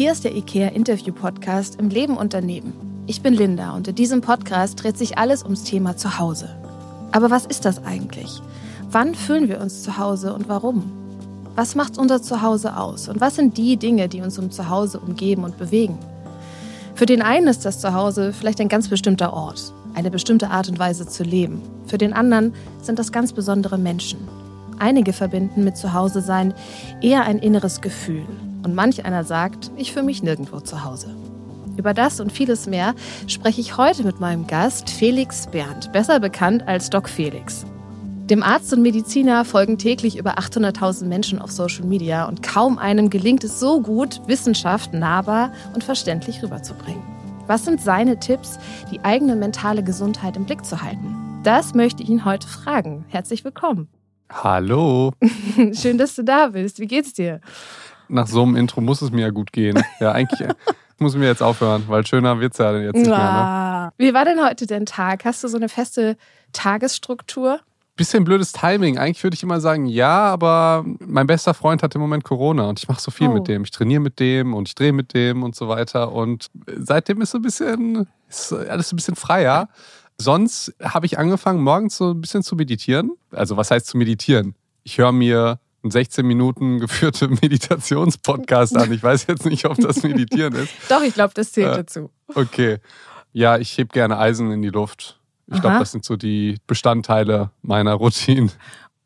Hier ist der IKEA Interview Podcast im Leben und daneben. Ich bin Linda und in diesem Podcast dreht sich alles ums Thema Zuhause. Aber was ist das eigentlich? Wann fühlen wir uns zu Hause und warum? Was macht unser Zuhause aus und was sind die Dinge, die uns um Zuhause umgeben und bewegen? Für den einen ist das Zuhause vielleicht ein ganz bestimmter Ort, eine bestimmte Art und Weise zu leben. Für den anderen sind das ganz besondere Menschen. Einige verbinden mit Zuhause sein eher ein inneres Gefühl. Und manch einer sagt, ich fühle mich nirgendwo zu Hause. Über das und vieles mehr spreche ich heute mit meinem Gast Felix Berndt, besser bekannt als Doc Felix. Dem Arzt und Mediziner folgen täglich über 800.000 Menschen auf Social Media und kaum einem gelingt es so gut, Wissenschaft nahbar und verständlich rüberzubringen. Was sind seine Tipps, die eigene mentale Gesundheit im Blick zu halten? Das möchte ich ihn heute fragen. Herzlich willkommen. Hallo. Schön, dass du da bist. Wie geht's dir? Nach so einem Intro muss es mir ja gut gehen. Ja, eigentlich muss mir jetzt aufhören, weil schöner wird's ja jetzt nicht mehr. Ne? Wie war denn heute dein Tag? Hast du so eine feste Tagesstruktur? Bisschen blödes Timing. Eigentlich würde ich immer sagen, ja, aber mein bester Freund hat im Moment Corona und ich mache so viel Oh. mit dem. Ich trainiere mit dem und ich drehe mit dem und so weiter. Und seitdem ist so ein bisschen, ist alles ein bisschen freier. Sonst habe ich angefangen, morgens so ein bisschen zu meditieren. Also, was heißt zu meditieren? Ich höre mir 16 Minuten geführte Meditationspodcast an. Ich weiß jetzt nicht, ob das Meditieren ist. Doch, ich glaube, das zählt Äh, dazu. Okay. Ja, ich heb gerne Eisen in die Luft. Ich glaube, das sind so die Bestandteile meiner Routine.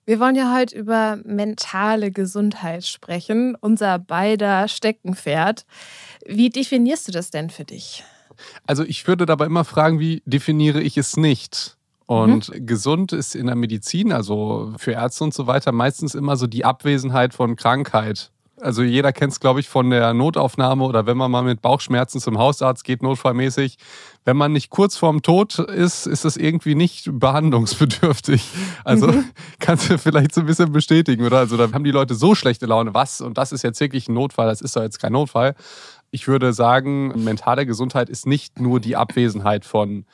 Wir wollen ja heute über mentale Gesundheit sprechen, unser beider Steckenpferd. Wie definierst du das denn für dich? Also ich würde dabei immer fragen, wie definiere ich es nicht? Und gesund ist in der Medizin, also für Ärzte und so weiter, meistens immer so die Abwesenheit von Krankheit. Also jeder kennt es, glaube ich, von der Notaufnahme oder wenn man mal mit Bauchschmerzen zum Hausarzt geht, notfallmäßig. Wenn man nicht kurz vorm Tod ist, ist das irgendwie nicht behandlungsbedürftig. Also kannst du vielleicht so ein bisschen bestätigen, oder? Also da haben die Leute so schlechte Laune, was? Und das ist jetzt wirklich ein Notfall, das ist doch jetzt kein Notfall. Ich würde sagen, mentale Gesundheit ist nicht nur die Abwesenheit von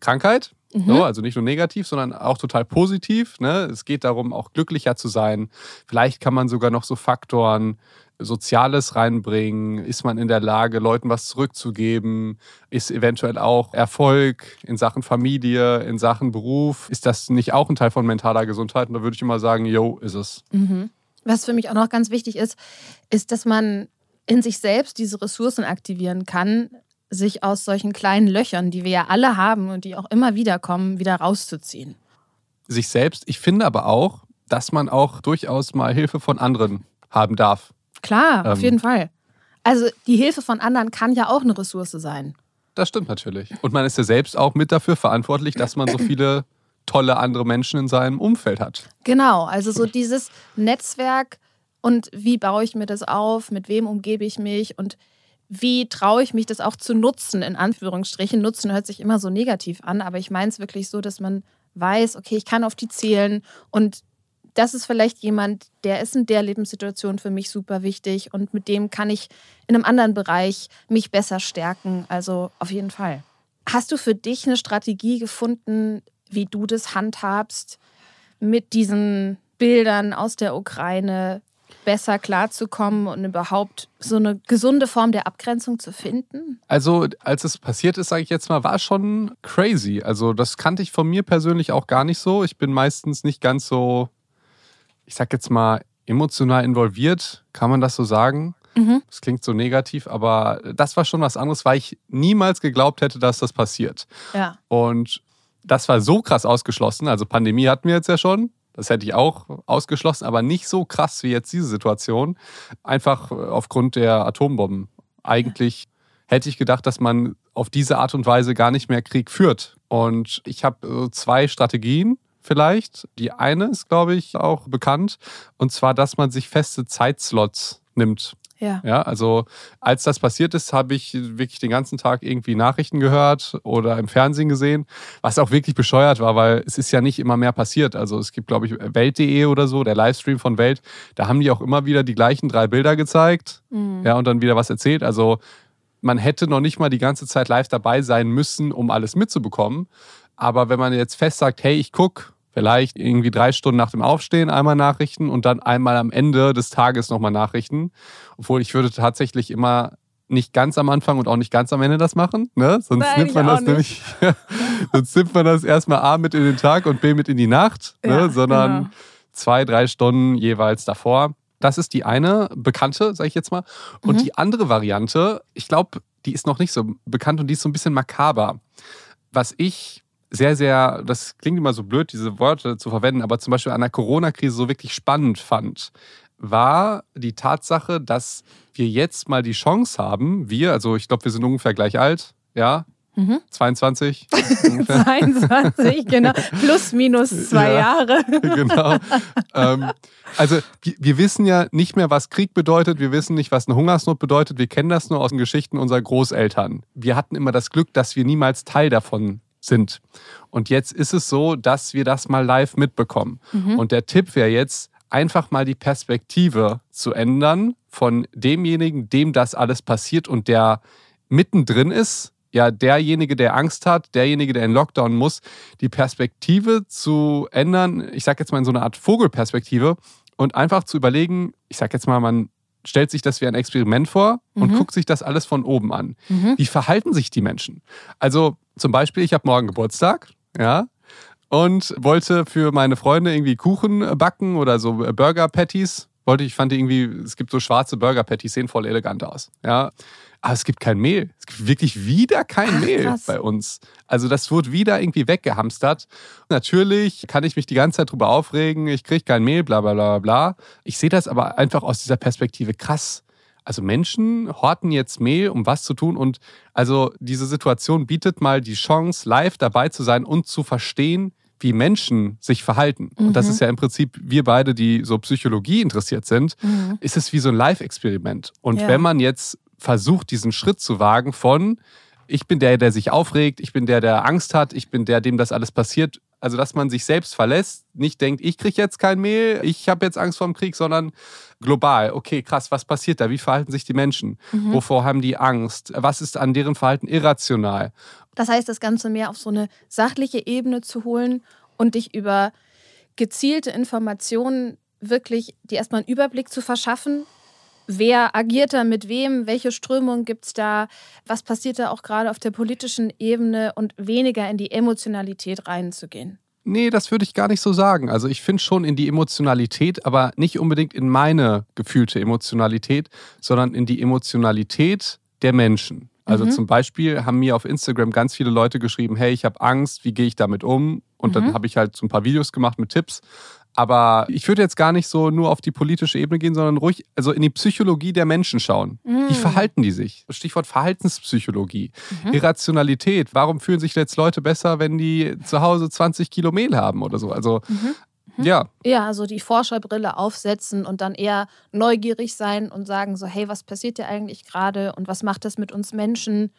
Krankheit, so, also nicht nur negativ, sondern auch total positiv. Ne? Es geht darum, auch glücklicher zu sein. Vielleicht kann man sogar noch so Faktoren Soziales reinbringen. Ist man in der Lage, Leuten was zurückzugeben? Ist eventuell auch Erfolg in Sachen Familie, in Sachen Beruf? Ist das nicht auch ein Teil von mentaler Gesundheit? Und da würde ich immer sagen, yo, ist es. Was für mich auch noch ganz wichtig ist, ist, dass man in sich selbst diese Ressourcen aktivieren kann, sich aus solchen kleinen Löchern, die wir ja alle haben und die auch immer wieder kommen, wieder rauszuziehen. Sich selbst. Ich finde aber auch, dass man auch durchaus mal Hilfe von anderen haben darf. Klar, auf Ähm. jeden Fall. Also die Hilfe von anderen kann ja auch eine Ressource sein. Das stimmt natürlich. Und man ist ja selbst auch mit dafür verantwortlich, dass man so viele tolle andere Menschen in seinem Umfeld hat. Genau, also so dieses Netzwerk und wie baue ich mir das auf, mit wem umgebe ich mich und wie traue ich mich das auch zu nutzen, in Anführungsstrichen. Nutzen hört sich immer so negativ an, aber ich meine es wirklich so, dass man weiß, okay, ich kann auf die zählen und das ist vielleicht jemand, der ist in der Lebenssituation für mich super wichtig und mit dem kann ich in einem anderen Bereich mich besser stärken. Also auf jeden Fall. Hast du für dich eine Strategie gefunden, wie du das handhabst, mit diesen Bildern aus der Ukraine besser klarzukommen und überhaupt so eine gesunde Form der Abgrenzung zu finden? Also, als es passiert ist, sage ich jetzt mal, war schon crazy. Also, das kannte ich von mir persönlich auch gar nicht so. Ich bin meistens nicht ganz so, ich sag jetzt mal, emotional involviert. Kann man das so sagen? Mhm. Das klingt so negativ, aber das war schon was anderes, weil ich niemals geglaubt hätte, dass das passiert. Ja. Und das war so krass ausgeschlossen. Also Pandemie hatten wir jetzt ja schon. Das hätte ich auch ausgeschlossen, aber nicht so krass wie jetzt diese Situation. Einfach aufgrund der Atombomben. Eigentlich hätte ich gedacht, dass man auf diese Art und Weise gar nicht mehr Krieg führt. Und ich habe äh, zwei Strategien vielleicht. Die eine ist, glaube ich, auch bekannt. Und zwar, dass man sich feste Zeitslots nimmt. Ja. Ja, also als das passiert ist, habe ich wirklich den ganzen Tag irgendwie Nachrichten gehört oder im Fernsehen gesehen, was auch wirklich bescheuert war, weil es ist ja nicht immer mehr passiert. Also es gibt, glaube ich, Welt.de oder so, der Livestream von Welt, da haben die auch immer wieder die gleichen drei Bilder gezeigt, Mhm. ja, und dann wieder was erzählt. Also man hätte noch nicht mal die ganze Zeit live dabei sein müssen, um alles mitzubekommen. Aber wenn man jetzt fest sagt, hey, ich guck vielleicht irgendwie drei Stunden nach dem Aufstehen einmal Nachrichten und dann einmal am Ende des Tages nochmal Nachrichten. Obwohl ich würde tatsächlich immer nicht ganz am Anfang und auch nicht ganz am Ende das machen. Ne? Sonst Nein, nimmt man das nämlich, sonst nimmt man das erstmal A mit in den Tag und B mit in die Nacht, ne? Ja, sondern genau. zwei, drei Stunden jeweils davor. Das ist die eine bekannte, sage ich jetzt mal. Und Mhm. die andere Variante, ich glaube, die ist noch nicht so bekannt und die ist so ein bisschen makaber. Was ich sehr, sehr, das klingt immer so blöd, diese Worte zu verwenden, aber zum Beispiel an der Corona-Krise so wirklich spannend fand, war die Tatsache, dass wir jetzt mal die Chance haben, wir, also ich glaube, wir sind ungefähr gleich alt, ja, Mhm. 22 ungefähr. 22, genau. Plus, minus zwei Ja. Jahre. genau. ähm, also wir, wir wissen ja nicht mehr, was Krieg bedeutet. Wir wissen nicht, was eine Hungersnot bedeutet. Wir kennen das nur aus den Geschichten unserer Großeltern. Wir hatten immer das Glück, dass wir niemals Teil davon sind. Und jetzt ist es so, dass wir das mal live mitbekommen. Und der Tipp wäre jetzt, einfach mal die Perspektive zu ändern von demjenigen, dem das alles passiert und der mittendrin ist, ja, derjenige, der Angst hat, derjenige, der in Lockdown muss, die Perspektive zu ändern, ich sage jetzt mal in so eine Art Vogelperspektive und einfach zu überlegen, ich sage jetzt mal, man stellt sich das wie ein Experiment vor und Mhm. guckt sich das alles von oben an. Mhm. Wie verhalten sich die Menschen? Also zum Beispiel, ich habe morgen Geburtstag, ja, und wollte für meine Freunde irgendwie Kuchen backen oder so Burger Patties. Wollte ich fand irgendwie, es gibt so schwarze Burger Patties, sehen voll elegant aus, ja. Aber es gibt kein Mehl. Es gibt wirklich wieder kein Ach, Mehl krass. bei uns. Also das wurde wieder irgendwie weggehamstert. Natürlich kann ich mich die ganze Zeit drüber aufregen, ich kriege kein Mehl, bla bla bla bla. Ich sehe das aber einfach aus dieser Perspektive krass. Also Menschen horten jetzt Mehl, um was zu tun. Und also diese Situation bietet mal die Chance, live dabei zu sein und zu verstehen, wie Menschen sich verhalten. Und das Mhm. ist ja im Prinzip, wir beide, die so Psychologie interessiert sind, Mhm. ist es wie so ein Live-Experiment. Und Ja. wenn man jetzt versucht, diesen Schritt zu wagen von, ich bin der, der sich aufregt, ich bin der, der Angst hat, ich bin der, dem das alles passiert. Also, dass man sich selbst verlässt, nicht denkt, ich kriege jetzt kein Mehl, ich habe jetzt Angst vor dem Krieg, sondern global. Okay, krass, was passiert da? Wie verhalten sich die Menschen? Mhm. Wovor haben die Angst? Was ist an deren Verhalten irrational? Das heißt, das Ganze mehr auf so eine sachliche Ebene zu holen und dich über gezielte Informationen wirklich dir erstmal einen Überblick zu verschaffen. Wer agiert da mit wem? Welche Strömung gibt es da? Was passiert da auch gerade auf der politischen Ebene und weniger in die Emotionalität reinzugehen? Nee, das würde ich gar nicht so sagen. Also ich finde schon in die Emotionalität, aber nicht unbedingt in meine gefühlte Emotionalität, sondern in die Emotionalität der Menschen. Also Mhm. zum Beispiel haben mir auf Instagram ganz viele Leute geschrieben, hey, ich habe Angst, wie gehe ich damit um? Und dann Mhm. habe ich halt so ein paar Videos gemacht mit Tipps. Aber ich würde jetzt gar nicht so nur auf die politische Ebene gehen, sondern ruhig also in die Psychologie der Menschen schauen. Wie Mhm. verhalten die sich? Stichwort Verhaltenspsychologie. Mhm. Irrationalität. Warum fühlen sich jetzt Leute besser, wenn die zu Hause 20 Kilo Mehl haben oder so? Also, Mhm. ja, Ja, also die Forscherbrille aufsetzen und dann eher neugierig sein und sagen so, hey, was passiert dir eigentlich gerade und was macht das mit uns Menschen?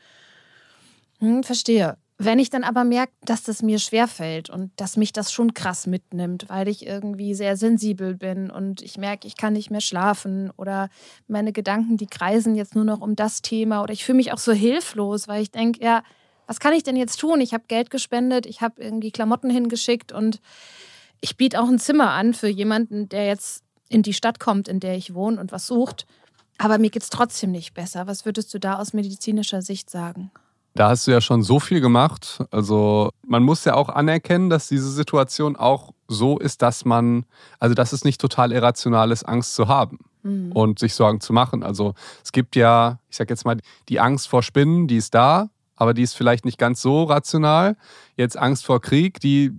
Hm, verstehe. Wenn ich dann aber merke, dass das mir schwerfällt und dass mich das schon krass mitnimmt, weil ich irgendwie sehr sensibel bin und ich merke, ich kann nicht mehr schlafen oder meine Gedanken, die kreisen jetzt nur noch um das Thema oder ich fühle mich auch so hilflos, weil ich denke, ja, was kann ich denn jetzt tun? Ich habe Geld gespendet, ich habe irgendwie Klamotten hingeschickt und ich biete auch ein Zimmer an für jemanden, der jetzt in die Stadt kommt, in der ich wohne und was sucht. Aber mir geht es trotzdem nicht besser. Was würdest du da aus medizinischer Sicht sagen? Da hast du ja schon so viel gemacht. Also, man muss ja auch anerkennen, dass diese Situation auch so ist, dass man, also, dass es nicht total irrational ist, Angst zu haben. Hm. und sich Sorgen zu machen. Also es gibt ja, ich sag jetzt mal, die Angst vor Spinnen, die ist da, aber die ist vielleicht nicht ganz so rational. Jetzt Angst vor Krieg, die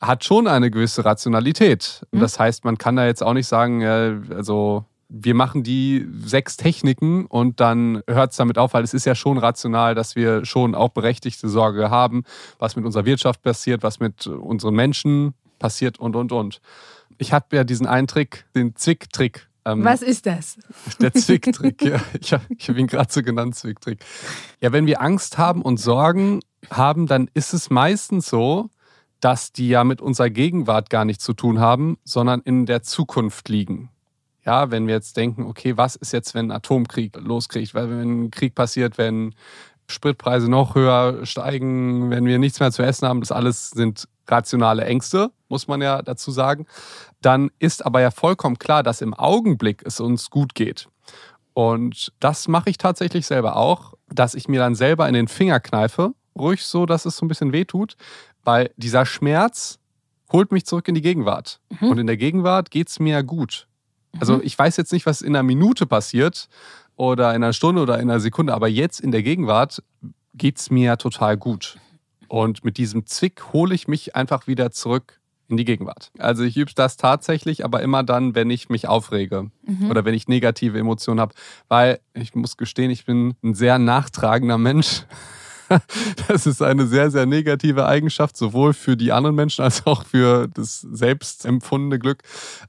hat schon eine gewisse Rationalität. Und Mhm. Das heißt, man kann da jetzt auch nicht sagen, also wir machen die sechs Techniken und dann hört es damit auf, weil es ist ja schon rational, dass wir schon auch berechtigte Sorge haben, was mit unserer Wirtschaft passiert, was mit unseren Menschen passiert und, und, und. Ich habe ja diesen einen Trick, den Zwick-Trick. ähm, Was ist das? der Zwicktrick, ja. Ich habe hab ihn gerade so genannt, Zwicktrick. Ja, wenn wir Angst haben und Sorgen haben, dann ist es meistens so, dass die ja mit unserer Gegenwart gar nichts zu tun haben, sondern in der Zukunft liegen. Ja, wenn wir jetzt denken, okay, was ist jetzt, wenn ein Atomkrieg loskriegt, weil wenn ein Krieg passiert, wenn Spritpreise noch höher steigen, wenn wir nichts mehr zu essen haben, das alles sind rationale Ängste, muss man ja dazu sagen. Dann ist aber ja vollkommen klar, dass im Augenblick es uns gut geht. Und das mache ich tatsächlich selber auch, dass ich mir dann selber in den Finger kneife, ruhig so, dass es so ein bisschen weh tut, weil dieser Schmerz holt mich zurück in die Gegenwart. Mhm. Und in der Gegenwart geht es mir gut. Also mhm. ich weiß jetzt nicht, was in einer Minute passiert oder in einer Stunde oder in einer Sekunde, aber jetzt in der Gegenwart geht es mir total gut. Und mit diesem Zwick hole ich mich einfach wieder zurück in die Gegenwart. Also ich übe das tatsächlich, aber immer dann, wenn ich mich aufrege mhm. oder wenn ich negative Emotionen habe. Weil ich muss gestehen, ich bin ein sehr nachtragender Mensch. Das ist eine sehr, sehr negative Eigenschaft, sowohl für die anderen Menschen als auch für das selbst empfundene Glück.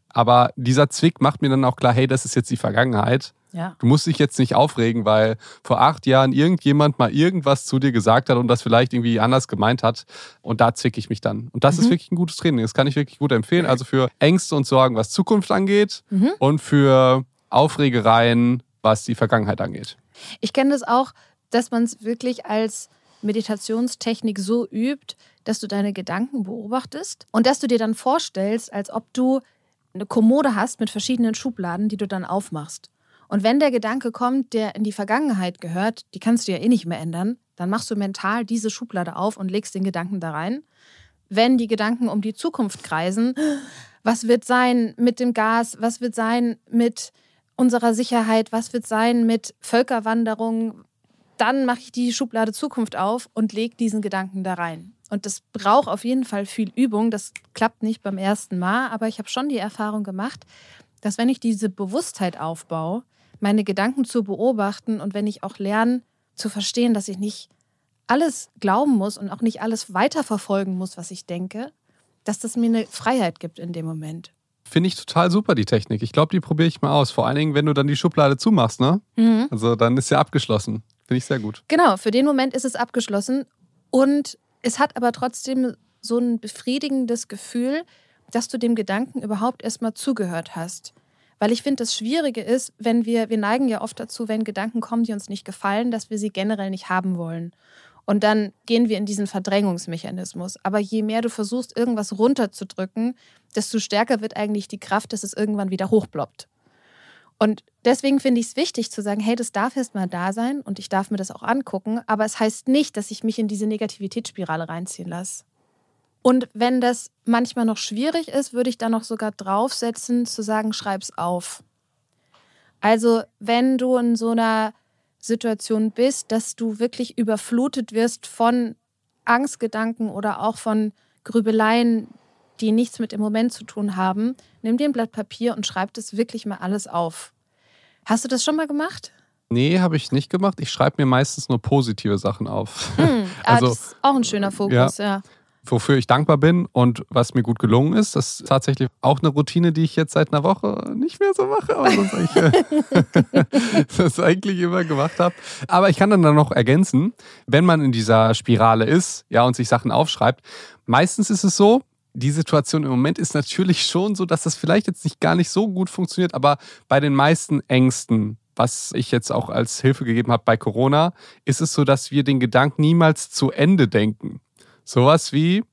Aber dieser Zwick macht mir dann auch klar, hey, das ist jetzt die Vergangenheit. Ja. Du musst dich jetzt nicht aufregen, weil vor acht Jahren irgendjemand mal irgendwas zu dir gesagt hat und das vielleicht irgendwie anders gemeint hat. Und da zwicke ich mich dann. Und das mhm. ist wirklich ein gutes Training. Das kann ich wirklich gut empfehlen. Also für Ängste und Sorgen, was Zukunft angeht mhm. und für Aufregereien, was die Vergangenheit angeht. Ich kenne das auch dass man es wirklich als Meditationstechnik so übt, dass du deine Gedanken beobachtest und dass du dir dann vorstellst, als ob du eine Kommode hast mit verschiedenen Schubladen, die du dann aufmachst. Und wenn der Gedanke kommt, der in die Vergangenheit gehört, die kannst du ja eh nicht mehr ändern, dann machst du mental diese Schublade auf und legst den Gedanken da rein. Wenn die Gedanken um die Zukunft kreisen, was wird sein mit dem Gas, was wird sein mit unserer Sicherheit, was wird sein mit Völkerwanderung, dann mache ich die Schublade Zukunft auf und lege diesen Gedanken da rein. Und das braucht auf jeden Fall viel Übung. Das klappt nicht beim ersten Mal, aber ich habe schon die Erfahrung gemacht, dass wenn ich diese Bewusstheit aufbaue, meine Gedanken zu beobachten und wenn ich auch lerne zu verstehen, dass ich nicht alles glauben muss und auch nicht alles weiterverfolgen muss, was ich denke, dass das mir eine Freiheit gibt in dem Moment. Finde ich total super, die Technik. Ich glaube, die probiere ich mal aus. Vor allen Dingen, wenn du dann die Schublade zumachst, ne? Mhm. Also dann ist ja abgeschlossen. Finde ich sehr gut. Genau, für den Moment ist es abgeschlossen. Und es hat aber trotzdem so ein befriedigendes Gefühl, dass du dem Gedanken überhaupt erstmal zugehört hast. Weil ich finde, das Schwierige ist, wenn wir, wir neigen ja oft dazu, wenn Gedanken kommen, die uns nicht gefallen, dass wir sie generell nicht haben wollen. Und dann gehen wir in diesen Verdrängungsmechanismus. Aber je mehr du versuchst, irgendwas runterzudrücken, desto stärker wird eigentlich die Kraft, dass es irgendwann wieder hochploppt. Und deswegen finde ich es wichtig zu sagen, hey, das darf erst mal da sein und ich darf mir das auch angucken, aber es heißt nicht, dass ich mich in diese Negativitätsspirale reinziehen lasse. Und wenn das manchmal noch schwierig ist, würde ich da noch sogar draufsetzen, zu sagen, schreib's auf. Also, wenn du in so einer Situation bist, dass du wirklich überflutet wirst von Angstgedanken oder auch von Grübeleien, die nichts mit dem Moment zu tun haben, nimm dir ein Blatt Papier und schreib das wirklich mal alles auf. Hast du das schon mal gemacht? Nee, habe ich nicht gemacht. Ich schreibe mir meistens nur positive Sachen auf. Hm, ah, also, das ist auch ein schöner Fokus, ja. ja. Wofür ich dankbar bin und was mir gut gelungen ist, das ist tatsächlich auch eine Routine, die ich jetzt seit einer Woche nicht mehr so mache, aber das eigentlich, das eigentlich immer gemacht habe. Aber ich kann dann, dann noch ergänzen, wenn man in dieser Spirale ist ja, und sich Sachen aufschreibt, meistens ist es so, die Situation im Moment ist natürlich schon so, dass das vielleicht jetzt nicht gar nicht so gut funktioniert, aber bei den meisten Ängsten, was ich jetzt auch als Hilfe gegeben habe bei Corona, ist es so, dass wir den Gedanken niemals zu Ende denken. Sowas wie,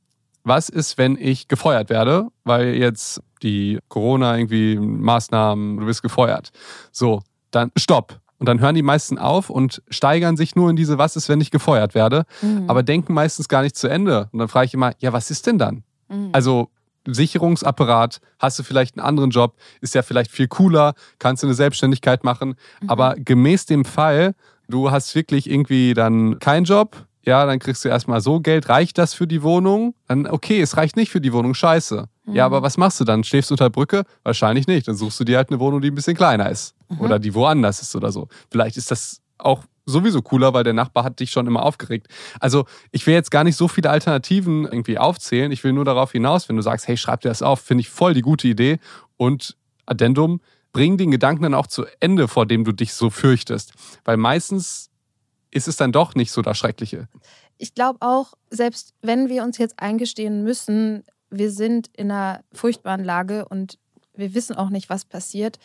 was ist, wenn ich gefeuert werde, weil jetzt die Corona irgendwie Maßnahmen, du wirst gefeuert. So, dann stopp. Und dann hören die meisten auf und steigern sich nur in diese Was ist, wenn ich gefeuert werde, mhm. aber denken meistens gar nicht zu Ende. Und dann frage ich immer, ja, was ist denn dann? Mhm. Also Sicherungsapparat, hast du vielleicht einen anderen Job, ist ja vielleicht viel cooler, kannst du eine Selbstständigkeit machen. Mhm. Aber gemäß dem Fall, du hast wirklich irgendwie dann keinen Job, ja, dann kriegst du erstmal so Geld, reicht das für die Wohnung? Dann, okay, es reicht nicht für die Wohnung, scheiße. Mhm. Ja, aber was machst du dann? Schläfst du unter Brücke? Wahrscheinlich nicht. Dann suchst du dir halt eine Wohnung, die ein bisschen kleiner ist. Mhm. Oder die woanders ist oder so. Vielleicht ist das auch sowieso cooler, weil der Nachbar hat dich schon immer aufgeregt. Also ich will jetzt gar nicht so viele Alternativen irgendwie aufzählen. Ich will nur darauf hinaus, wenn du sagst, hey, schreib dir das auf, finde ich voll die gute Idee. Und Addendum, bring den Gedanken dann auch zu Ende, vor dem du dich so fürchtest. Weil meistens ist es dann doch nicht so das Schreckliche. Ich glaube auch, selbst wenn wir uns jetzt eingestehen müssen, wir sind in einer furchtbaren Lage und wir wissen auch nicht, was passiert,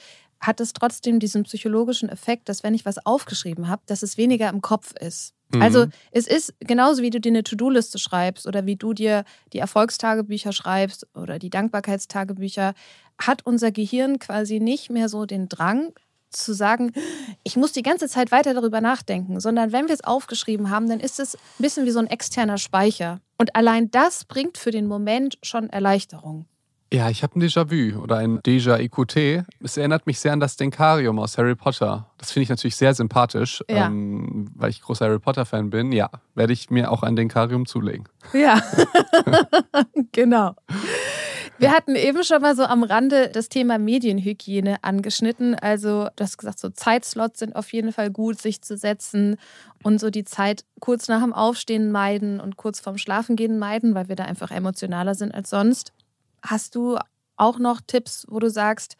hat es trotzdem diesen psychologischen Effekt, dass wenn ich was aufgeschrieben habe, dass es weniger im Kopf ist. Mhm. Also es ist genauso, wie du dir eine To-Do-Liste schreibst oder wie du dir die Erfolgstagebücher schreibst oder die Dankbarkeitstagebücher, hat unser Gehirn quasi nicht mehr so den Drang zu sagen, ich muss die ganze Zeit weiter darüber nachdenken, sondern wenn wir es aufgeschrieben haben, dann ist es ein bisschen wie so ein externer Speicher. Und allein das bringt für den Moment schon Erleichterung. Ja, ich habe ein Déjà-vu oder ein Déjà-EQT. Es erinnert mich sehr an das Denkarium aus Harry Potter. Das finde ich natürlich sehr sympathisch, ja. ähm, weil ich großer Harry Potter-Fan bin. Ja, werde ich mir auch ein Denkarium zulegen. Ja, genau. Wir hatten eben schon mal so am Rande das Thema Medienhygiene angeschnitten. Also, du hast gesagt, so Zeitslots sind auf jeden Fall gut, sich zu setzen und so die Zeit kurz nach dem Aufstehen meiden und kurz vorm Schlafengehen meiden, weil wir da einfach emotionaler sind als sonst. Hast du auch noch Tipps, wo du sagst,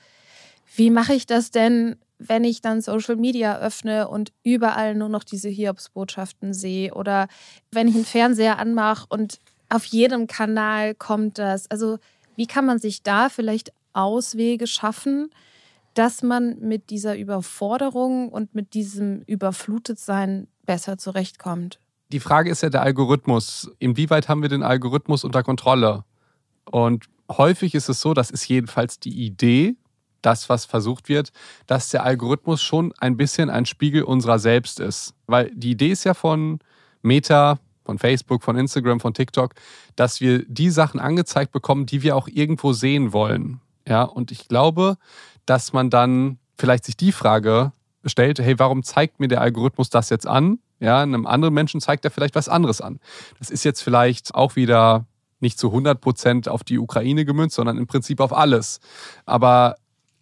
wie mache ich das denn, wenn ich dann Social Media öffne und überall nur noch diese Hiobsbotschaften sehe oder wenn ich einen Fernseher anmache und auf jedem Kanal kommt das. Also wie kann man sich da vielleicht Auswege schaffen, dass man mit dieser Überforderung und mit diesem Überflutetsein besser zurechtkommt? Die Frage ist ja der Algorithmus. Inwieweit haben wir den Algorithmus unter Kontrolle? Und häufig ist es so, das ist jedenfalls die Idee, das, was versucht wird, dass der Algorithmus schon ein bisschen ein Spiegel unserer selbst ist. Weil die Idee ist ja von Meta, von Facebook, von Instagram, von TikTok, dass wir die Sachen angezeigt bekommen, die wir auch irgendwo sehen wollen. Ja, und ich glaube, dass man dann vielleicht sich die Frage stellt, hey, warum zeigt mir der Algorithmus das jetzt an? Ja, einem anderen Menschen zeigt er vielleicht was anderes an. Das ist jetzt vielleicht auch wieder nicht zu 100 Prozent auf die Ukraine gemünzt, sondern im Prinzip auf alles. Aber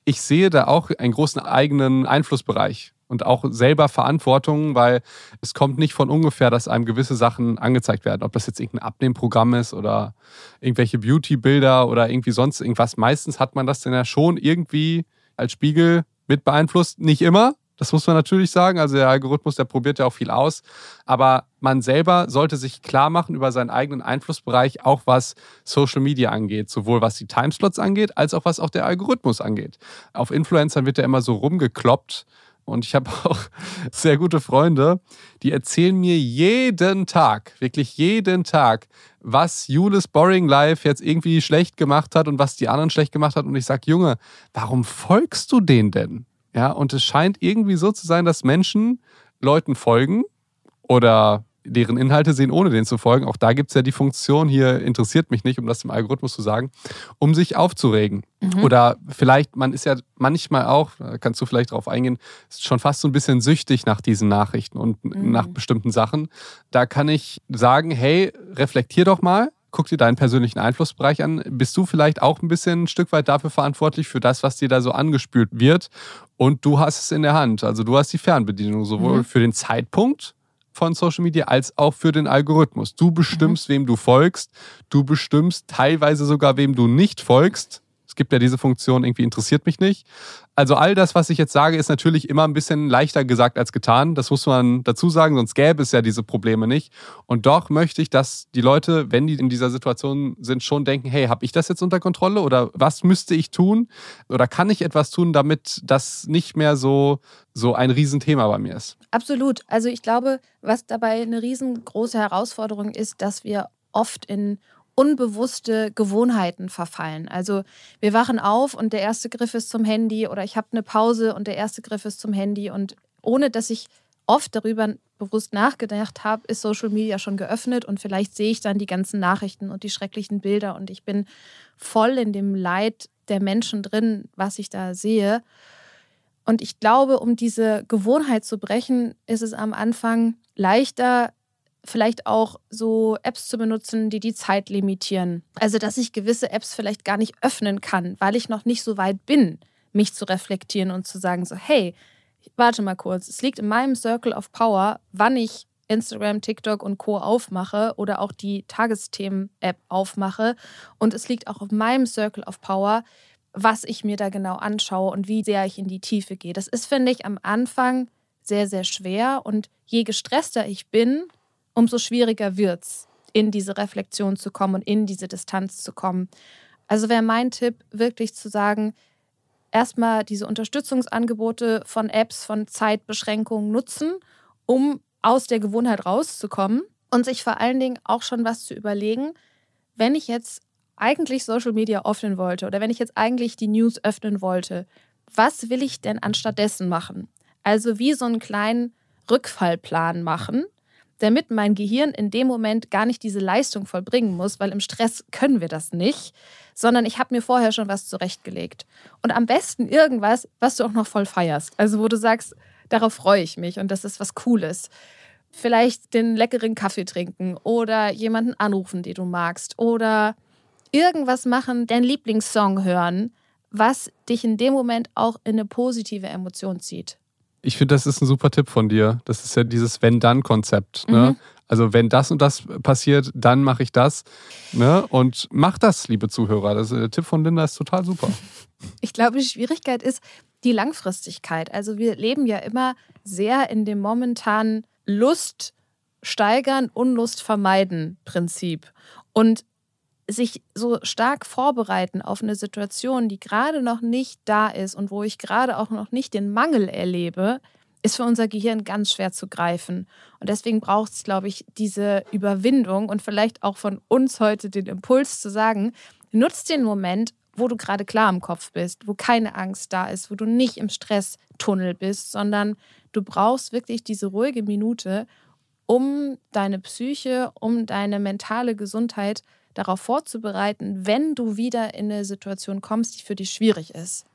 ich sehe da auch einen großen eigenen Einflussbereich und auch selber Verantwortung, weil es kommt nicht von ungefähr, dass einem gewisse Sachen angezeigt werden. Ob das jetzt irgendein Abnehmprogramm ist oder irgendwelche Beauty-Bilder oder irgendwie sonst irgendwas. Meistens hat man das dann ja schon irgendwie als Spiegel mit beeinflusst. Nicht immer, das muss man natürlich sagen. Also der Algorithmus, der probiert ja auch viel aus. Aber man selber sollte sich klar machen über seinen eigenen Einflussbereich, auch was Social Media angeht. Sowohl was die Timeslots angeht, als auch was auch der Algorithmus angeht. Auf Influencern wird ja immer so rumgekloppt. Und ich habe auch sehr gute Freunde, die erzählen mir jeden Tag, wirklich jeden Tag, was Julis Boring Life jetzt irgendwie schlecht gemacht hat und was die anderen schlecht gemacht hat. Und ich sage, Junge, warum folgst du denen denn? Ja, und es scheint irgendwie so zu sein, dass Menschen Leuten folgen oder deren Inhalte sehen, ohne denen zu folgen. Auch da gibt es ja die Funktion, hier interessiert mich nicht, um das im Algorithmus zu sagen, um sich aufzuregen. Mhm. Oder vielleicht, man ist ja manchmal auch, da kannst du vielleicht drauf eingehen, ist schon fast so ein bisschen süchtig nach diesen Nachrichten und mhm. nach bestimmten Sachen. Da kann ich sagen, hey, reflektier doch mal, guck dir deinen persönlichen Einflussbereich an. Bist du vielleicht auch ein bisschen ein Stück weit dafür verantwortlich, für das, was dir da so angespült wird? Und du hast es in der Hand. Also du hast die Fernbedienung sowohl mhm. für den Zeitpunkt von Social Media als auch für den Algorithmus. Du bestimmst, mhm. wem du folgst. Du bestimmst teilweise sogar, wem du nicht folgst. Es gibt ja diese Funktion, irgendwie interessiert mich nicht. Also all das, was ich jetzt sage, ist natürlich immer ein bisschen leichter gesagt als getan. Das muss man dazu sagen, sonst gäbe es ja diese Probleme nicht. Und doch möchte ich, dass die Leute, wenn die in dieser Situation sind, schon denken, hey, habe ich das jetzt unter Kontrolle oder was müsste ich tun oder kann ich etwas tun, damit das nicht mehr so, so ein Riesenthema bei mir ist? Absolut. Also ich glaube, was dabei eine riesengroße Herausforderung ist, dass wir oft in unbewusste Gewohnheiten verfallen. Also wir wachen auf und der erste Griff ist zum Handy oder ich habe eine Pause und der erste Griff ist zum Handy und ohne dass ich oft darüber bewusst nachgedacht habe, ist Social Media schon geöffnet und vielleicht sehe ich dann die ganzen Nachrichten und die schrecklichen Bilder und ich bin voll in dem Leid der Menschen drin, was ich da sehe. Und ich glaube, um diese Gewohnheit zu brechen, ist es am Anfang leichter, vielleicht auch so Apps zu benutzen, die die Zeit limitieren. Also, dass ich gewisse Apps vielleicht gar nicht öffnen kann, weil ich noch nicht so weit bin, mich zu reflektieren und zu sagen, so, hey, warte mal kurz, es liegt in meinem Circle of Power, wann ich Instagram, TikTok und Co. aufmache oder auch die Tagesthemen-App aufmache. Und es liegt auch auf meinem Circle of Power, was ich mir da genau anschaue und wie sehr ich in die Tiefe gehe. Das ist, finde ich, am Anfang sehr, sehr schwer. Und je gestresster ich bin, umso schwieriger wird es, in diese Reflexion zu kommen und in diese Distanz zu kommen. Also wäre mein Tipp, wirklich zu sagen, erstmal diese Unterstützungsangebote von Apps, von Zeitbeschränkungen nutzen, um aus der Gewohnheit rauszukommen und sich vor allen Dingen auch schon was zu überlegen, wenn ich jetzt eigentlich Social Media öffnen wollte oder wenn ich jetzt eigentlich die News öffnen wollte, was will ich denn anstattdessen machen? Also wie so einen kleinen Rückfallplan machen, damit mein Gehirn in dem Moment gar nicht diese Leistung vollbringen muss, weil im Stress können wir das nicht, sondern ich habe mir vorher schon was zurechtgelegt. Und am besten irgendwas, was du auch noch voll feierst. Also wo du sagst, darauf freue ich mich und das ist was Cooles. Vielleicht den leckeren Kaffee trinken oder jemanden anrufen, den du magst oder irgendwas machen, deinen Lieblingssong hören, was dich in dem Moment auch in eine positive Emotion zieht. Ich finde, das ist ein super Tipp von dir. Das ist ja dieses Wenn-Dann-Konzept. Ne? Mhm. Also wenn das und das passiert, dann mache ich das. Ne? Und mach das, liebe Zuhörer. Das, der Tipp von Linda ist total super. Ich glaube, die Schwierigkeit ist die Langfristigkeit. Also wir leben ja immer sehr in dem momentanen Lust steigern, Unlust vermeiden Prinzip. Und sich so stark vorbereiten auf eine Situation, die gerade noch nicht da ist und wo ich gerade auch noch nicht den Mangel erlebe, ist für unser Gehirn ganz schwer zu greifen. Und deswegen braucht es, glaube ich, diese Überwindung und vielleicht auch von uns heute den Impuls zu sagen, nutz den Moment, wo du gerade klar im Kopf bist, wo keine Angst da ist, wo du nicht im Stresstunnel bist, sondern du brauchst wirklich diese ruhige Minute, um deine Psyche, um deine mentale Gesundheit darauf vorzubereiten, wenn du wieder in eine Situation kommst, die für dich schwierig ist.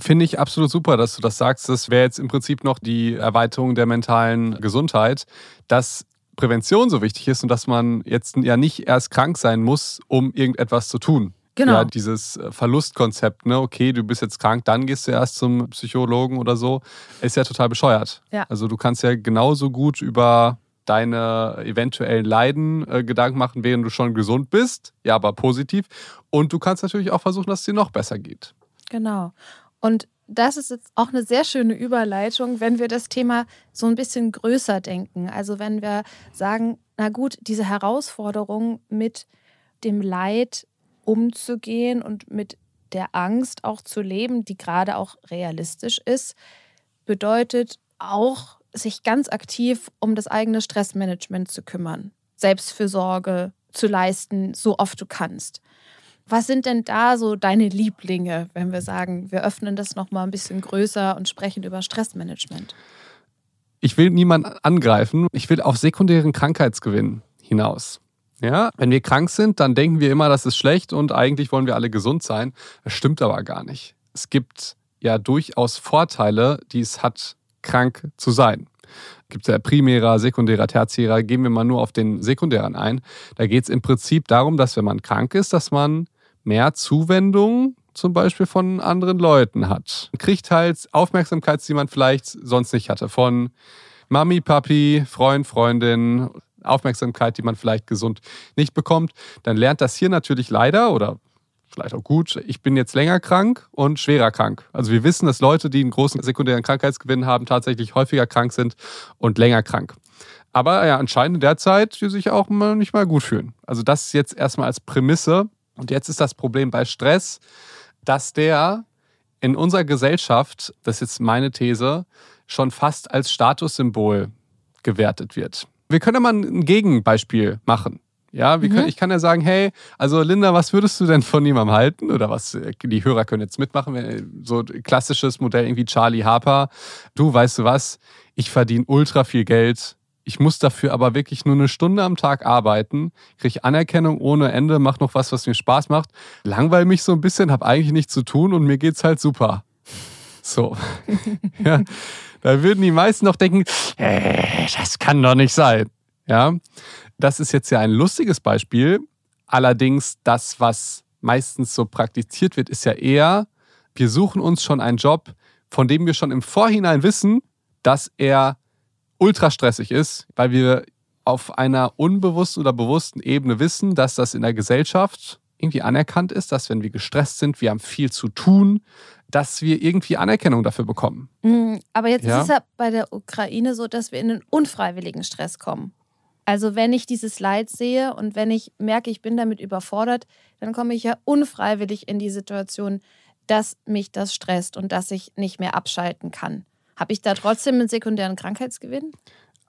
Finde ich absolut super, dass du das sagst. Das wäre jetzt im Prinzip noch die Erweiterung der mentalen Gesundheit, dass Prävention so wichtig ist und dass man jetzt ja nicht erst krank sein muss, um irgendetwas zu tun. Genau. Ja, dieses äh, Verlustkonzept, ne, okay, du bist jetzt krank, dann gehst du erst zum Psychologen oder so, ist ja total bescheuert. Ja. Also du kannst ja genauso gut über deine eventuellen Leiden äh, Gedanken machen, während du schon gesund bist, ja, aber positiv. Und du kannst natürlich auch versuchen, dass es dir noch besser geht. Genau. Und das ist jetzt auch eine sehr schöne Überleitung, wenn wir das Thema so ein bisschen größer denken. Also wenn wir sagen, na gut, diese Herausforderung mit dem Leid umzugehen und mit der Angst auch zu leben, die gerade auch realistisch ist, bedeutet auch sich ganz aktiv um das eigene Stressmanagement zu kümmern, Selbstfürsorge zu leisten, so oft du kannst. Was sind denn da so deine Lieblinge, wenn wir sagen, wir öffnen das noch mal ein bisschen größer und sprechen über Stressmanagement? Ich will niemanden angreifen, ich will auf sekundären Krankheitsgewinn hinaus. Ja, wenn wir krank sind, dann denken wir immer, das ist schlecht und eigentlich wollen wir alle gesund sein. Das stimmt aber gar nicht. Es gibt ja durchaus Vorteile, die es hat, krank zu sein. Gibt es ja primärer, sekundärer, tertiärer. Gehen wir mal nur auf den sekundären ein. Da geht es im Prinzip darum, dass wenn man krank ist, dass man mehr Zuwendung zum Beispiel von anderen Leuten hat. Man kriegt halt Aufmerksamkeit, die man vielleicht sonst nicht hatte. Von Mami, Papi, Freund, Freundin, Aufmerksamkeit, die man vielleicht gesund nicht bekommt. Dann lernt das hier natürlich leider oder vielleicht auch gut, ich bin jetzt länger krank und schwerer krank. Also wir wissen, dass Leute, die einen großen sekundären Krankheitsgewinn haben, tatsächlich häufiger krank sind und länger krank. Aber ja, anscheinend in der Zeit die sich auch mal nicht mal gut fühlen. Also das jetzt erstmal als Prämisse. Und jetzt ist das Problem bei Stress, dass der in unserer Gesellschaft, das ist jetzt meine These, schon fast als Statussymbol gewertet wird. Wir können mal ein Gegenbeispiel machen. Ja, mhm. können, ich kann ja sagen, hey, also Linda, was würdest du denn von jemandem halten? Oder was, äh, die Hörer können jetzt mitmachen, so klassisches Modell irgendwie Charlie Harper. Du, weißt du was, ich verdiene ultra viel Geld. Ich muss dafür aber wirklich nur eine Stunde am Tag arbeiten, kriege Anerkennung ohne Ende, mach noch was, was mir Spaß macht, langweil mich so ein bisschen, habe eigentlich nichts zu tun und mir geht's halt super. So. ja, da würden die meisten noch denken, äh, das kann doch nicht sein. Ja. Das ist jetzt ja ein lustiges Beispiel. Allerdings das, was meistens so praktiziert wird, ist ja eher, wir suchen uns schon einen Job, von dem wir schon im Vorhinein wissen, dass er ultra stressig ist, weil wir auf einer unbewussten oder bewussten Ebene wissen, dass das in der Gesellschaft irgendwie anerkannt ist, dass wenn wir gestresst sind, wir haben viel zu tun, dass wir irgendwie Anerkennung dafür bekommen. Mm, aber jetzt ja? ist es ja bei der Ukraine so, dass wir in einen unfreiwilligen Stress kommen. Also wenn ich dieses Leid sehe und wenn ich merke, ich bin damit überfordert, dann komme ich ja unfreiwillig in die Situation, dass mich das stresst und dass ich nicht mehr abschalten kann. Habe ich da trotzdem einen sekundären Krankheitsgewinn?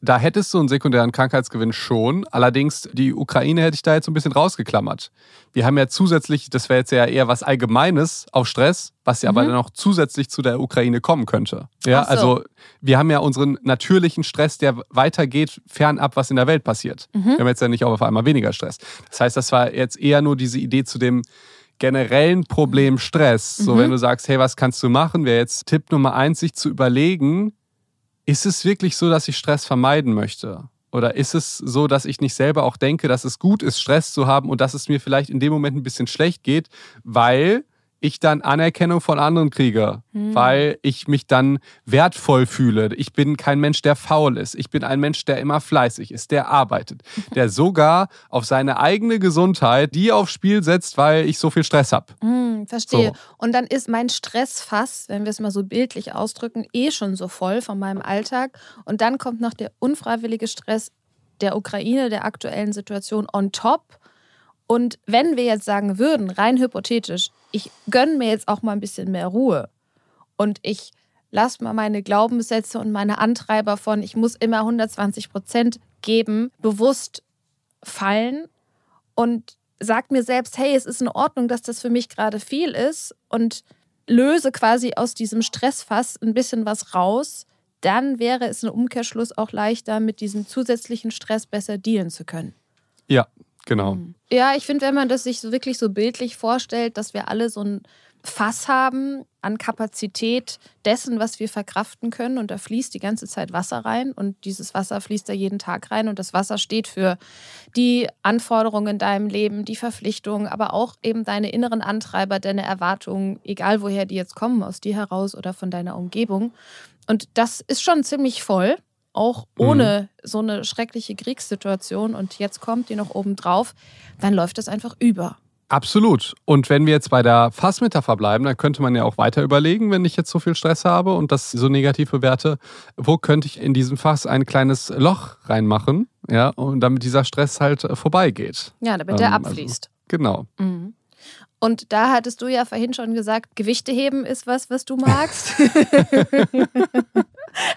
Da hättest du einen sekundären Krankheitsgewinn schon. Allerdings, die Ukraine hätte ich da jetzt ein bisschen rausgeklammert. Wir haben ja zusätzlich, das wäre jetzt ja eher was Allgemeines auf Stress, was ja mhm. aber dann auch zusätzlich zu der Ukraine kommen könnte. Ja, so. also wir haben ja unseren natürlichen Stress, der weitergeht, fernab, was in der Welt passiert. Mhm. Wir haben jetzt ja nicht auf einmal weniger Stress. Das heißt, das war jetzt eher nur diese Idee zu dem, generellen Problem Stress. So, mhm. wenn du sagst, hey, was kannst du machen, wäre jetzt Tipp Nummer eins, sich zu überlegen, ist es wirklich so, dass ich Stress vermeiden möchte? Oder ist es so, dass ich nicht selber auch denke, dass es gut ist, Stress zu haben und dass es mir vielleicht in dem Moment ein bisschen schlecht geht, weil ich dann Anerkennung von anderen kriege, mhm. weil ich mich dann wertvoll fühle. Ich bin kein Mensch, der faul ist. Ich bin ein Mensch, der immer fleißig ist, der arbeitet, der sogar auf seine eigene Gesundheit die aufs Spiel setzt, weil ich so viel Stress habe. Mhm, verstehe. So. Und dann ist mein Stressfass, wenn wir es mal so bildlich ausdrücken, eh schon so voll von meinem Alltag. Und dann kommt noch der unfreiwillige Stress der Ukraine, der aktuellen Situation on top. Und wenn wir jetzt sagen würden, rein hypothetisch, ich gönne mir jetzt auch mal ein bisschen mehr Ruhe. Und ich lasse mal meine Glaubenssätze und meine Antreiber von, ich muss immer 120 Prozent geben, bewusst fallen. Und sag mir selbst, hey, es ist in Ordnung, dass das für mich gerade viel ist. Und löse quasi aus diesem Stressfass ein bisschen was raus, dann wäre es im Umkehrschluss auch leichter, mit diesem zusätzlichen Stress besser dealen zu können. Ja, Genau. Mhm. Ja, ich finde, wenn man das sich so wirklich so bildlich vorstellt, dass wir alle so ein Fass haben an Kapazität dessen, was wir verkraften können. Und da fließt die ganze Zeit Wasser rein und dieses Wasser fließt da jeden Tag rein. Und das Wasser steht für die Anforderungen in deinem Leben, die Verpflichtungen, aber auch eben deine inneren Antreiber, deine Erwartungen, egal woher die jetzt kommen, aus dir heraus oder von deiner Umgebung. Und das ist schon ziemlich voll auch ohne mhm. so eine schreckliche Kriegssituation und jetzt kommt die noch oben drauf, dann läuft das einfach über. Absolut. Und wenn wir jetzt bei der Fassmetapher bleiben, dann könnte man ja auch weiter überlegen, wenn ich jetzt so viel Stress habe und das so negativ bewerte, wo könnte ich in diesem Fass ein kleines Loch reinmachen, ja, und damit dieser Stress halt äh, vorbeigeht. Ja, damit der ähm, also abfließt. Also, genau. Mhm. Und da hattest du ja vorhin schon gesagt, Gewichte heben ist was, was du magst.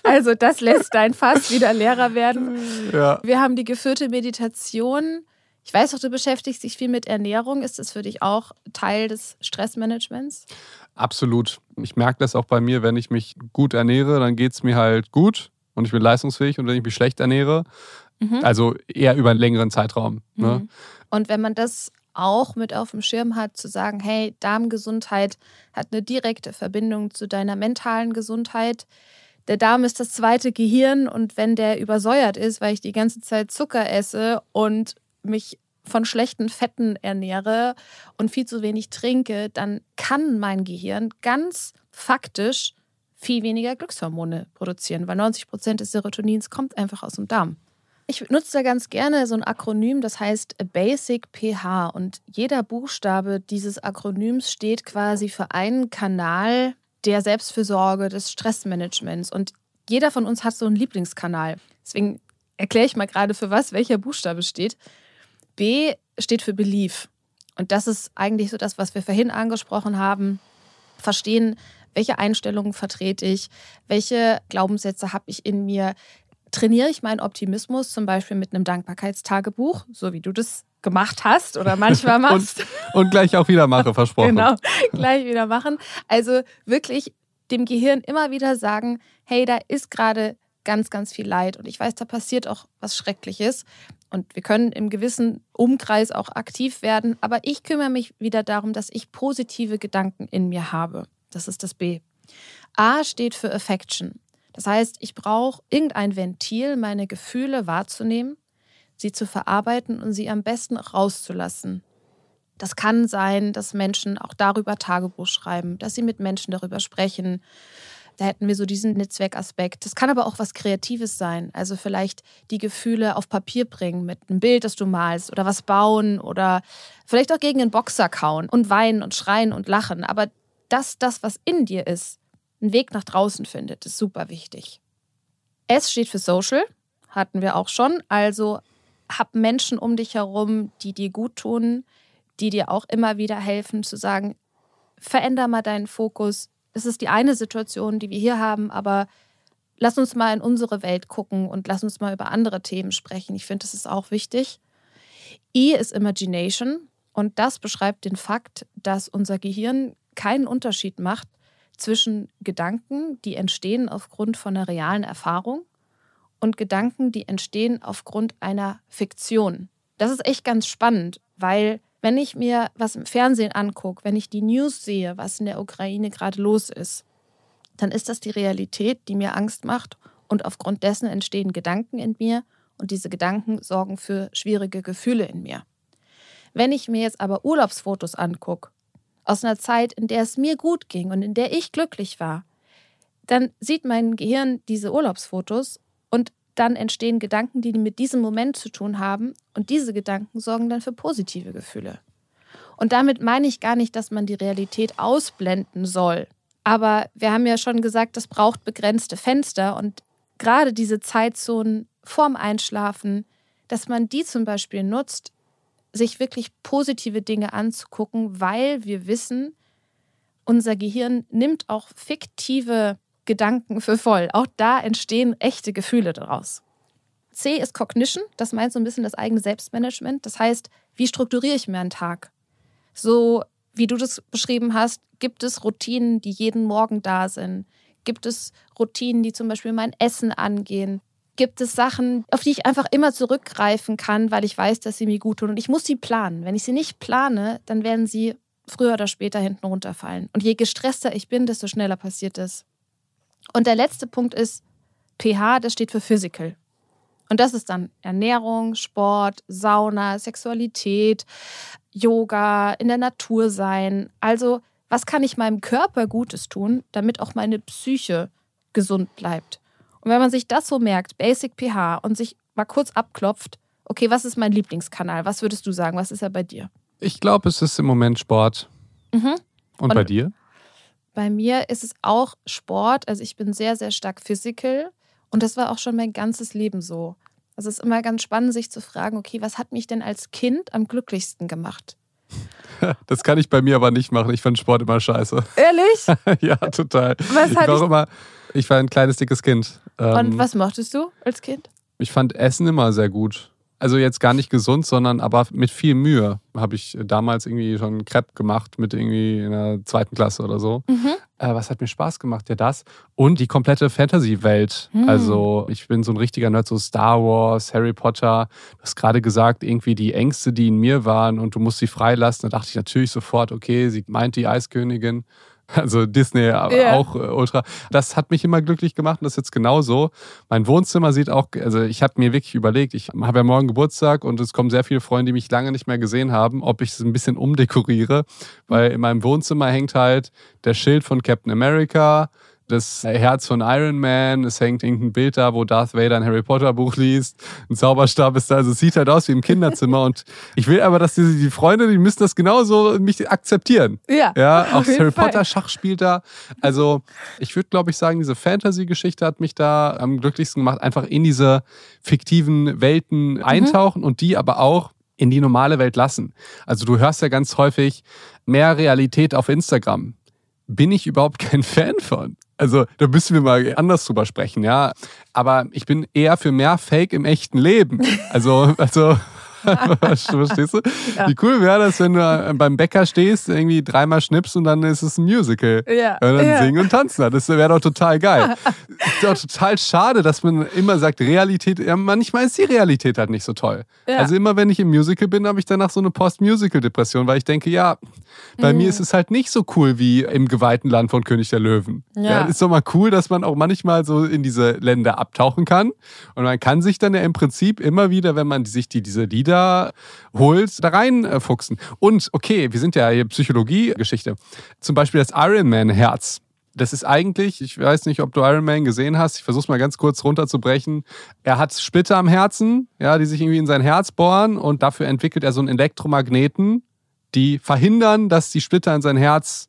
Also das lässt dein Fass wieder leerer werden. Ja. Wir haben die geführte Meditation. Ich weiß auch, du beschäftigst dich viel mit Ernährung. Ist das für dich auch Teil des Stressmanagements? Absolut. Ich merke das auch bei mir, wenn ich mich gut ernähre, dann geht es mir halt gut und ich bin leistungsfähig. Und wenn ich mich schlecht ernähre, mhm. also eher über einen längeren Zeitraum. Ne? Mhm. Und wenn man das auch mit auf dem Schirm hat, zu sagen, hey, Darmgesundheit hat eine direkte Verbindung zu deiner mentalen Gesundheit der Darm ist das zweite Gehirn und wenn der übersäuert ist, weil ich die ganze Zeit Zucker esse und mich von schlechten Fetten ernähre und viel zu wenig trinke, dann kann mein Gehirn ganz faktisch viel weniger Glückshormone produzieren, weil 90 Prozent des Serotonins kommt einfach aus dem Darm. Ich nutze da ganz gerne so ein Akronym, das heißt Basic pH. Und jeder Buchstabe dieses Akronyms steht quasi für einen Kanal der Selbstfürsorge, des Stressmanagements. Und jeder von uns hat so einen Lieblingskanal. Deswegen erkläre ich mal gerade, für was welcher Buchstabe steht. B steht für Belief. Und das ist eigentlich so das, was wir vorhin angesprochen haben. Verstehen, welche Einstellungen vertrete ich, welche Glaubenssätze habe ich in mir. Trainiere ich meinen Optimismus zum Beispiel mit einem Dankbarkeitstagebuch, so wie du das gemacht hast oder manchmal machst. und, und, gleich auch wieder mache, versprochen. genau, gleich wieder machen. Also wirklich dem Gehirn immer wieder sagen, hey, da ist gerade ganz, ganz viel Leid und ich weiß, da passiert auch was Schreckliches und wir können im gewissen Umkreis auch aktiv werden, aber ich kümmere mich wieder darum, dass ich positive Gedanken in mir habe. Das ist das B. A steht für Affection. Das heißt, ich brauche irgendein Ventil, meine Gefühle wahrzunehmen sie zu verarbeiten und sie am besten rauszulassen. Das kann sein, dass Menschen auch darüber Tagebuch schreiben, dass sie mit Menschen darüber sprechen. Da hätten wir so diesen Netzwerkaspekt. Das kann aber auch was Kreatives sein. Also vielleicht die Gefühle auf Papier bringen mit einem Bild, das du malst oder was bauen oder vielleicht auch gegen einen Boxer kauen und weinen und schreien und lachen. Aber dass das, was in dir ist, einen Weg nach draußen findet, ist super wichtig. S steht für Social, hatten wir auch schon. Also hab Menschen um dich herum, die dir gut tun, die dir auch immer wieder helfen, zu sagen, veränder mal deinen Fokus. Es ist die eine Situation, die wir hier haben, aber lass uns mal in unsere Welt gucken und lass uns mal über andere Themen sprechen. Ich finde, das ist auch wichtig. I ist Imagination und das beschreibt den Fakt, dass unser Gehirn keinen Unterschied macht zwischen Gedanken, die entstehen aufgrund von einer realen Erfahrung und Gedanken, die entstehen aufgrund einer Fiktion. Das ist echt ganz spannend, weil wenn ich mir was im Fernsehen angucke, wenn ich die News sehe, was in der Ukraine gerade los ist, dann ist das die Realität, die mir Angst macht und aufgrund dessen entstehen Gedanken in mir und diese Gedanken sorgen für schwierige Gefühle in mir. Wenn ich mir jetzt aber Urlaubsfotos angucke, aus einer Zeit, in der es mir gut ging und in der ich glücklich war, dann sieht mein Gehirn diese Urlaubsfotos dann entstehen Gedanken, die mit diesem Moment zu tun haben und diese Gedanken sorgen dann für positive Gefühle. Und damit meine ich gar nicht, dass man die Realität ausblenden soll. Aber wir haben ja schon gesagt, das braucht begrenzte Fenster und gerade diese Zeitzonen vorm Einschlafen, dass man die zum Beispiel nutzt, sich wirklich positive Dinge anzugucken, weil wir wissen, unser Gehirn nimmt auch fiktive Gedanken für voll. Auch da entstehen echte Gefühle daraus. C ist Cognition, das meint so ein bisschen das eigene Selbstmanagement. Das heißt, wie strukturiere ich mir einen Tag? So wie du das beschrieben hast, gibt es Routinen, die jeden Morgen da sind? Gibt es Routinen, die zum Beispiel mein Essen angehen? Gibt es Sachen, auf die ich einfach immer zurückgreifen kann, weil ich weiß, dass sie mir gut tun? Und ich muss sie planen. Wenn ich sie nicht plane, dann werden sie früher oder später hinten runterfallen. Und je gestresster ich bin, desto schneller passiert es. Und der letzte Punkt ist pH, das steht für Physical. Und das ist dann Ernährung, Sport, Sauna, Sexualität, Yoga, in der Natur sein. Also, was kann ich meinem Körper Gutes tun, damit auch meine Psyche gesund bleibt? Und wenn man sich das so merkt, Basic pH, und sich mal kurz abklopft, okay, was ist mein Lieblingskanal? Was würdest du sagen? Was ist er bei dir? Ich glaube, es ist im Moment Sport. Mhm. Und, und bei dir? Bei mir ist es auch Sport. Also ich bin sehr, sehr stark physical. Und das war auch schon mein ganzes Leben so. Also es ist immer ganz spannend, sich zu fragen, okay, was hat mich denn als Kind am glücklichsten gemacht? Das kann ich bei mir aber nicht machen. Ich fand Sport immer scheiße. Ehrlich? ja, total. Was ich, war ich... Immer, ich war ein kleines, dickes Kind. Und ähm, was mochtest du als Kind? Ich fand Essen immer sehr gut. Also jetzt gar nicht gesund, sondern aber mit viel Mühe habe ich damals irgendwie schon Crepe gemacht mit irgendwie in der zweiten Klasse oder so. Mhm. Äh, was hat mir Spaß gemacht? Ja, das. Und die komplette Fantasy-Welt. Mhm. Also ich bin so ein richtiger Nerd, so Star Wars, Harry Potter. Du hast gerade gesagt, irgendwie die Ängste, die in mir waren und du musst sie freilassen. Da dachte ich natürlich sofort, okay, sie meint die Eiskönigin. Also Disney yeah. auch äh, ultra. Das hat mich immer glücklich gemacht und das ist jetzt genauso. Mein Wohnzimmer sieht auch, also ich habe mir wirklich überlegt, ich habe ja morgen Geburtstag und es kommen sehr viele Freunde, die mich lange nicht mehr gesehen haben, ob ich es ein bisschen umdekoriere, weil in meinem Wohnzimmer hängt halt der Schild von Captain America, das Herz von Iron Man, es hängt irgendein Bild da, wo Darth Vader ein Harry Potter Buch liest, ein Zauberstab ist da, also es sieht halt aus wie im Kinderzimmer und ich will aber, dass die, die Freunde, die müssen das genauso mich akzeptieren. Ja. Ja, auch das Harry Fall. Potter Schach spielt da. Also ich würde, glaube ich, sagen, diese Fantasy-Geschichte hat mich da am glücklichsten gemacht, einfach in diese fiktiven Welten mhm. eintauchen und die aber auch in die normale Welt lassen. Also du hörst ja ganz häufig mehr Realität auf Instagram bin ich überhaupt kein Fan von. Also da müssen wir mal anders drüber sprechen, ja. Aber ich bin eher für mehr Fake im echten Leben. Also, also Verstehst du? Ja. Wie cool wäre das, wenn du beim Bäcker stehst, irgendwie dreimal schnippst und dann ist es ein Musical. Ja. Und dann ja. singen und tanzen. Das wäre doch total geil. ist doch total schade, dass man immer sagt, Realität, ja, manchmal ist die Realität halt nicht so toll. Ja. Also immer wenn ich im Musical bin, habe ich danach so eine Post-Musical-Depression, weil ich denke, ja, bei mhm. mir ist es halt nicht so cool wie im geweihten Land von König der Löwen. Ja. ja. Ist doch mal cool, dass man auch manchmal so in diese Länder abtauchen kann. Und man kann sich dann ja im Prinzip immer wieder, wenn man sich die, diese Lieder Lieder holst, da reinfuchsen. Und okay, wir sind ja hier Psychologie-Geschichte. Zum Beispiel das Ironman-Herz. Das ist eigentlich, ich weiß nicht, ob du Iron Man gesehen hast, ich versuche es mal ganz kurz runterzubrechen. Er hat Splitter am Herzen, ja, die sich irgendwie in sein Herz bohren und dafür entwickelt er so einen Elektromagneten, die verhindern, dass die Splitter in sein Herz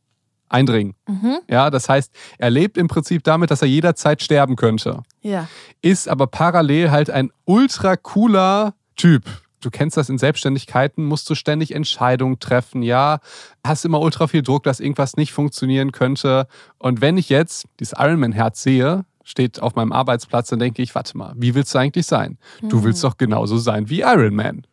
eindringen. Mhm. Ja, das heißt, er lebt im Prinzip damit, dass er jederzeit sterben könnte. Ja. Ist aber parallel halt ein ultra cooler Typ du kennst das in Selbstständigkeiten, musst du ständig Entscheidungen treffen, ja, hast immer ultra viel Druck, dass irgendwas nicht funktionieren könnte. Und wenn ich jetzt dieses Ironman-Herz sehe, steht auf meinem Arbeitsplatz, dann denke ich, warte mal, wie willst du eigentlich sein? Du mhm. willst doch genauso sein wie Iron Man.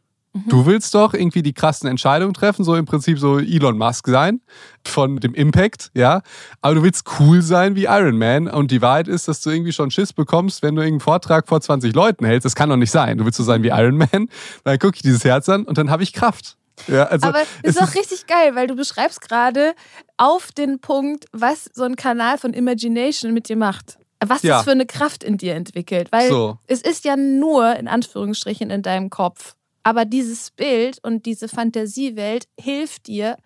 Mhm. Du willst doch irgendwie die krassen Entscheidungen treffen, so im Prinzip so Elon Musk sein von dem Impact, ja. Aber du willst cool sein wie Iron Man. Und die Wahrheit ist, dass du irgendwie schon Schiss bekommst, wenn du irgendeinen Vortrag vor 20 Leuten hältst. Das kann doch nicht sein. Du willst so sein wie Iron Man. Dann gucke ich dieses Herz an und dann habe ich Kraft. Ja, also Aber ist doch richtig geil, weil du beschreibst gerade auf den Punkt, was so ein Kanal von Imagination mit dir macht. Was ja. das für eine Kraft in dir entwickelt. Weil so. es ist ja nur, in Anführungsstrichen, in deinem Kopf. Aber dieses Bild und diese Fantasiewelt hilft dir,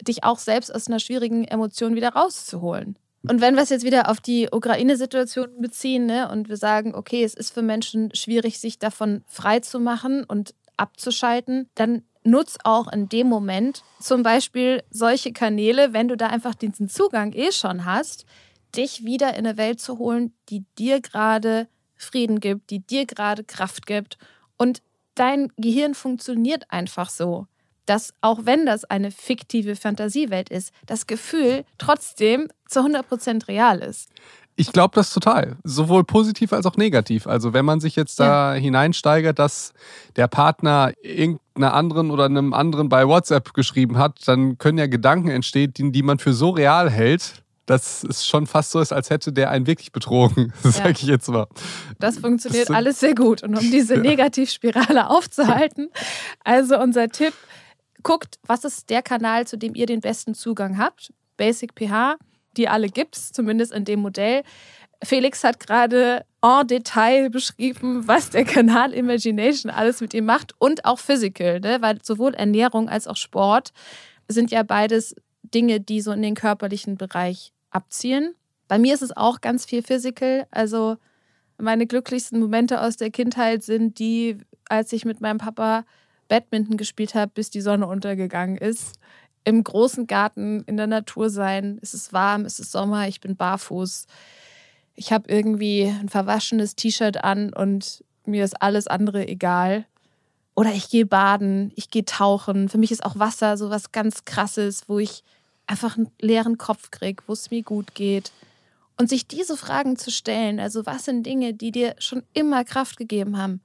dich auch selbst aus einer schwierigen Emotion wieder rauszuholen. Und wenn wir es jetzt wieder auf die Ukraine-Situation beziehen ne, und wir sagen, okay, es ist für Menschen schwierig, sich davon frei zu machen und abzuschalten, dann nutz auch in dem Moment zum Beispiel solche Kanäle, wenn du da einfach diesen Zugang eh schon hast, dich wieder in eine Welt zu holen, die dir gerade Frieden gibt, die dir gerade Kraft gibt. Und dein Gehirn funktioniert einfach so, dass auch wenn das eine fiktive Fantasiewelt ist, das Gefühl trotzdem zu 100% real ist. Ich glaube das total. Sowohl positiv als auch negativ. Also wenn man sich jetzt da ja. hineinsteigert, dass der Partner irgendeiner anderen oder einem anderen bei WhatsApp geschrieben hat, dann können ja Gedanken entstehen, die, die man für so real hält, dass es schon fast so ist, als hätte der einen wirklich betrogen, ja. sage ich jetzt mal. Das funktioniert das alles sehr gut. Und um diese Negativspirale aufzuhalten, also unser Tipp, guckt, was ist der Kanal, zu dem ihr den besten Zugang habt. Basic PH, die alle gibt es, zumindest in dem Modell. Felix hat gerade en Detail beschrieben, was der Kanal Imagination alles mit ihm macht und auch Physical, ne? weil sowohl Ernährung als auch Sport sind ja beides Dinge, die so in den körperlichen Bereich abzielen. Bei mir ist es auch ganz viel Physical. Also meine glücklichsten Momente aus der Kindheit sind die, als ich mit meinem Papa Badminton gespielt habe, bis die Sonne untergegangen ist. Im großen Garten in der Natur sein. Es ist warm, es ist Sommer, ich bin barfuß. Ich habe irgendwie ein verwaschenes T-Shirt an und mir ist alles andere egal. Oder ich gehe baden, ich gehe tauchen. Für mich ist auch Wasser so was ganz Krasses, wo ich einfach einen leeren Kopf kriege, wo es mir gut geht. Und sich diese Fragen zu stellen, also was sind Dinge, die dir schon immer Kraft gegeben haben,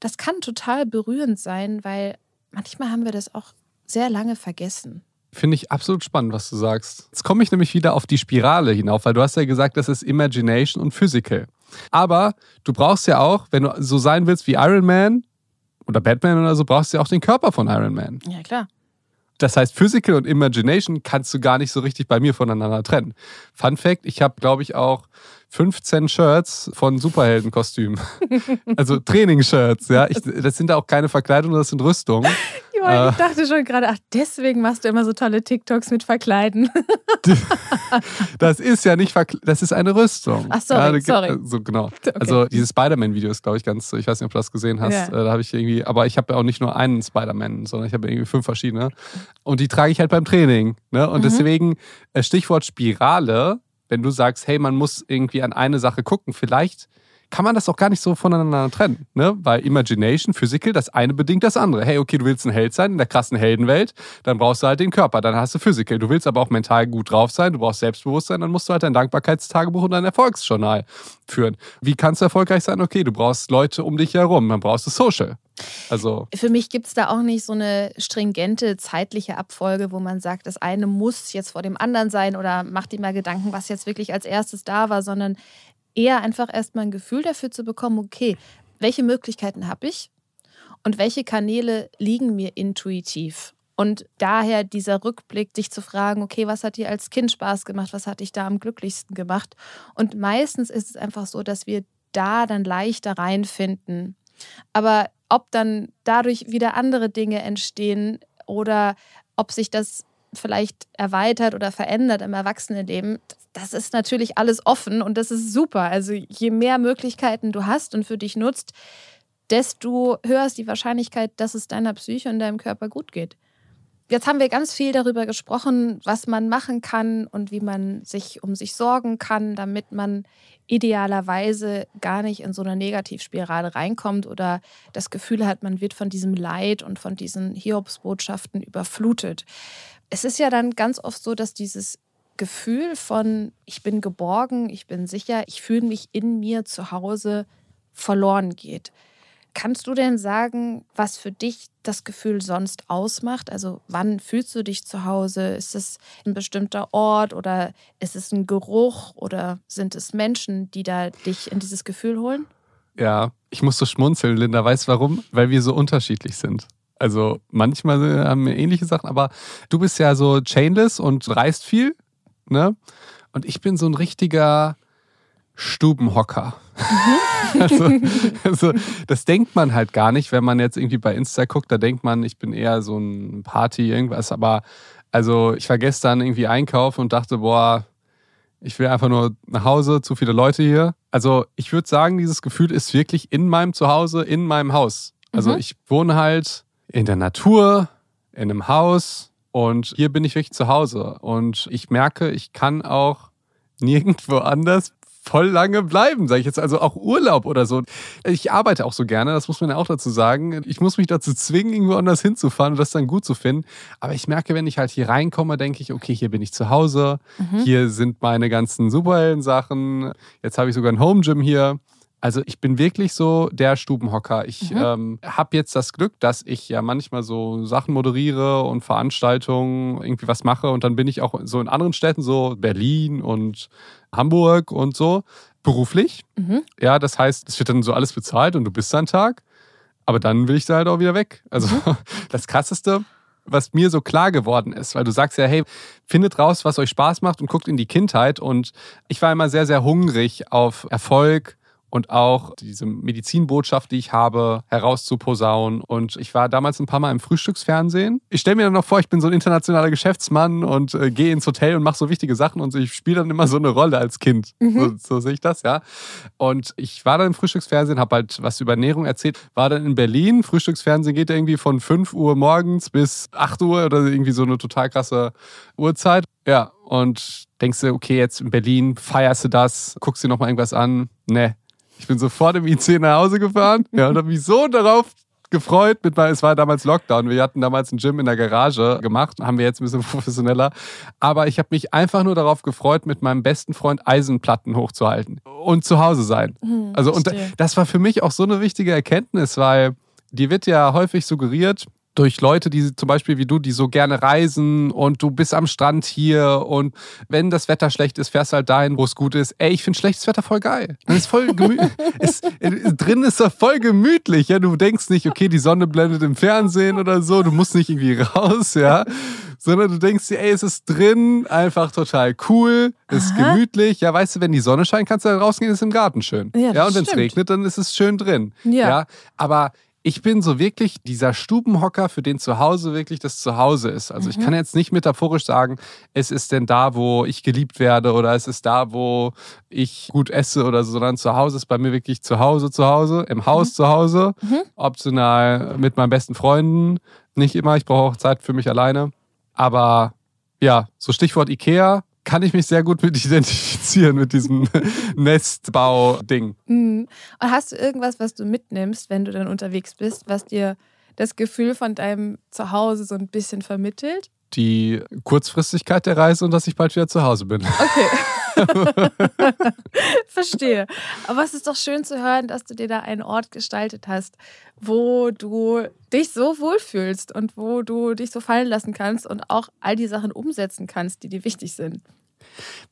das kann total berührend sein, weil manchmal haben wir das auch sehr lange vergessen. Finde ich absolut spannend, was du sagst. Jetzt komme ich nämlich wieder auf die Spirale hinauf, weil du hast ja gesagt, das ist Imagination und Physical. Aber du brauchst ja auch, wenn du so sein willst wie Iron Man oder Batman oder so, brauchst du ja auch den Körper von Iron Man. Ja, klar. Das heißt, Physical und Imagination kannst du gar nicht so richtig bei mir voneinander trennen. Fun Fact, ich habe, glaube ich, auch 15 Shirts von Superheldenkostümen. also Trainingsshirts, ja. Ich, das sind auch keine Verkleidungen, das sind Rüstungen. Joel, ich dachte schon gerade, ach, deswegen machst du immer so tolle TikToks mit Verkleiden. das ist ja nicht Verkleiden, das ist eine Rüstung. Ach, sorry, ja, sorry. So, genau. Okay. Also dieses Spider-Man-Video ist, glaube ich, ganz, ich weiß nicht, ob du das gesehen hast. Ja. Äh, da habe ich irgendwie, aber ich habe ja auch nicht nur einen Spider-Man, sondern ich habe irgendwie fünf verschiedene. Und die trage ich halt beim Training. Ne? Und mhm. deswegen, äh, Stichwort Spirale, wenn du sagst, hey, man muss irgendwie an eine Sache gucken, vielleicht kann man das auch gar nicht so voneinander trennen. Ne? Weil Imagination, Physical, das eine bedingt das andere. Hey, okay, du willst ein Held sein in der krassen Heldenwelt, dann brauchst du halt den Körper, dann hast du Physical. Du willst aber auch mental gut drauf sein, du brauchst Selbstbewusstsein, dann musst du halt dein Dankbarkeitstagebuch und dein Erfolgsjournal führen. Wie kannst du erfolgreich sein? Okay, du brauchst Leute um dich herum, dann brauchst du Social. Also Für mich gibt es da auch nicht so eine stringente zeitliche Abfolge, wo man sagt, das eine muss jetzt vor dem anderen sein oder macht dir mal Gedanken, was jetzt wirklich als erstes da war, sondern eher einfach erstmal ein Gefühl dafür zu bekommen, okay, welche Möglichkeiten habe ich und welche Kanäle liegen mir intuitiv. Und daher dieser Rückblick, dich zu fragen, okay, was hat dir als Kind Spaß gemacht, was hat dich da am glücklichsten gemacht? Und meistens ist es einfach so, dass wir da dann leichter reinfinden. Aber ob dann dadurch wieder andere Dinge entstehen oder ob sich das vielleicht erweitert oder verändert im Erwachsenenleben, das ist natürlich alles offen und das ist super. Also je mehr Möglichkeiten du hast und für dich nutzt, desto höher ist die Wahrscheinlichkeit, dass es deiner Psyche und deinem Körper gut geht. Jetzt haben wir ganz viel darüber gesprochen, was man machen kann und wie man sich um sich sorgen kann, damit man idealerweise gar nicht in so eine Negativspirale reinkommt oder das Gefühl hat, man wird von diesem Leid und von diesen Hiobsbotschaften überflutet. Es ist ja dann ganz oft so, dass dieses Gefühl von, ich bin geborgen, ich bin sicher, ich fühle mich in mir zu Hause verloren geht. Kannst du denn sagen, was für dich das Gefühl sonst ausmacht? Also wann fühlst du dich zu Hause? Ist es ein bestimmter Ort oder ist es ein Geruch oder sind es Menschen, die da dich in dieses Gefühl holen? Ja, ich muss so schmunzeln, Linda. Weißt warum? Weil wir so unterschiedlich sind. Also manchmal haben wir ähnliche Sachen, aber du bist ja so chainless und reist viel, ne? Und ich bin so ein richtiger Stubenhocker. Mhm. also, also, das denkt man halt gar nicht, wenn man jetzt irgendwie bei Insta guckt, da denkt man, ich bin eher so ein Party, irgendwas. Aber also ich war gestern irgendwie einkaufen und dachte, boah, ich will einfach nur nach Hause, zu viele Leute hier. Also ich würde sagen, dieses Gefühl ist wirklich in meinem Zuhause, in meinem Haus. Also mhm. ich wohne halt in der Natur, in einem Haus und hier bin ich wirklich zu Hause. Und ich merke, ich kann auch nirgendwo anders voll lange bleiben, sage ich jetzt. Also auch Urlaub oder so. Ich arbeite auch so gerne, das muss man ja auch dazu sagen. Ich muss mich dazu zwingen, irgendwo anders hinzufahren und das dann gut zu finden. Aber ich merke, wenn ich halt hier reinkomme, denke ich, okay, hier bin ich zu Hause. Mhm. Hier sind meine ganzen Superhelden-Sachen. Jetzt habe ich sogar ein Home Gym hier. Also ich bin wirklich so der Stubenhocker. Ich mhm. ähm, habe jetzt das Glück, dass ich ja manchmal so Sachen moderiere und Veranstaltungen irgendwie was mache und dann bin ich auch so in anderen Städten, so Berlin und Hamburg und so, beruflich. Mhm. Ja, das heißt, es wird dann so alles bezahlt und du bist da einen Tag, aber dann will ich da halt auch wieder weg. Also mhm. das Krasseste, was mir so klar geworden ist, weil du sagst ja, hey, findet raus, was euch Spaß macht und guckt in die Kindheit. Und ich war immer sehr, sehr hungrig auf Erfolg, und auch diese Medizinbotschaft, die ich habe, herauszuposaunen. Und ich war damals ein paar Mal im Frühstücksfernsehen. Ich stelle mir dann noch vor, ich bin so ein internationaler Geschäftsmann und äh, gehe ins Hotel und mache so wichtige Sachen und ich spiele dann immer so eine Rolle als Kind. Mhm. So, so sehe ich das, ja. Und ich war dann im Frühstücksfernsehen, habe halt was über Ernährung erzählt, war dann in Berlin. Frühstücksfernsehen geht irgendwie von 5 Uhr morgens bis 8 Uhr oder irgendwie so eine total krasse Uhrzeit. Ja, und denkst du, okay, jetzt in Berlin feierst du das, guckst dir nochmal irgendwas an. Ne, ich bin sofort im IC nach Hause gefahren ja, und habe mich so darauf gefreut. Mit, es war damals Lockdown. Wir hatten damals ein Gym in der Garage gemacht. Haben wir jetzt ein bisschen professioneller. Aber ich habe mich einfach nur darauf gefreut, mit meinem besten Freund Eisenplatten hochzuhalten und zu Hause sein. Hm, also, und das war für mich auch so eine wichtige Erkenntnis, weil die wird ja häufig suggeriert, durch Leute, die zum Beispiel wie du, die so gerne reisen und du bist am Strand hier und wenn das Wetter schlecht ist, fährst du halt dahin, wo es gut ist. Ey, ich finde schlechtes Wetter voll geil. Das ist voll gemütlich. Drin ist er voll gemütlich. Ja, du denkst nicht, okay, die Sonne blendet im Fernsehen oder so, du musst nicht irgendwie raus, ja. Sondern du denkst dir, ey, es ist drin, einfach total cool, es ist Aha. gemütlich. Ja, weißt du, wenn die Sonne scheint, kannst du da rausgehen, ist im Garten schön. Ja, ja und wenn es regnet, dann ist es schön drin. Ja. ja. Aber ich bin so wirklich dieser Stubenhocker, für den zu Hause wirklich das Zuhause ist. Also mhm. ich kann jetzt nicht metaphorisch sagen, es ist denn da, wo ich geliebt werde oder es ist da, wo ich gut esse oder so, sondern zu Hause ist bei mir wirklich zu Hause, zu Hause, im Haus mhm. zu Hause, mhm. optional mit meinen besten Freunden. Nicht immer, ich brauche auch Zeit für mich alleine. Aber ja, so Stichwort Ikea, kann ich mich sehr gut mit identifizieren, mit diesem Nestbau-Ding. Mhm. Und hast du irgendwas, was du mitnimmst, wenn du dann unterwegs bist, was dir das Gefühl von deinem Zuhause so ein bisschen vermittelt? Die Kurzfristigkeit der Reise und dass ich bald wieder zu Hause bin. Okay. Verstehe. Aber es ist doch schön zu hören, dass du dir da einen Ort gestaltet hast, wo du dich so wohlfühlst und wo du dich so fallen lassen kannst und auch all die Sachen umsetzen kannst, die dir wichtig sind.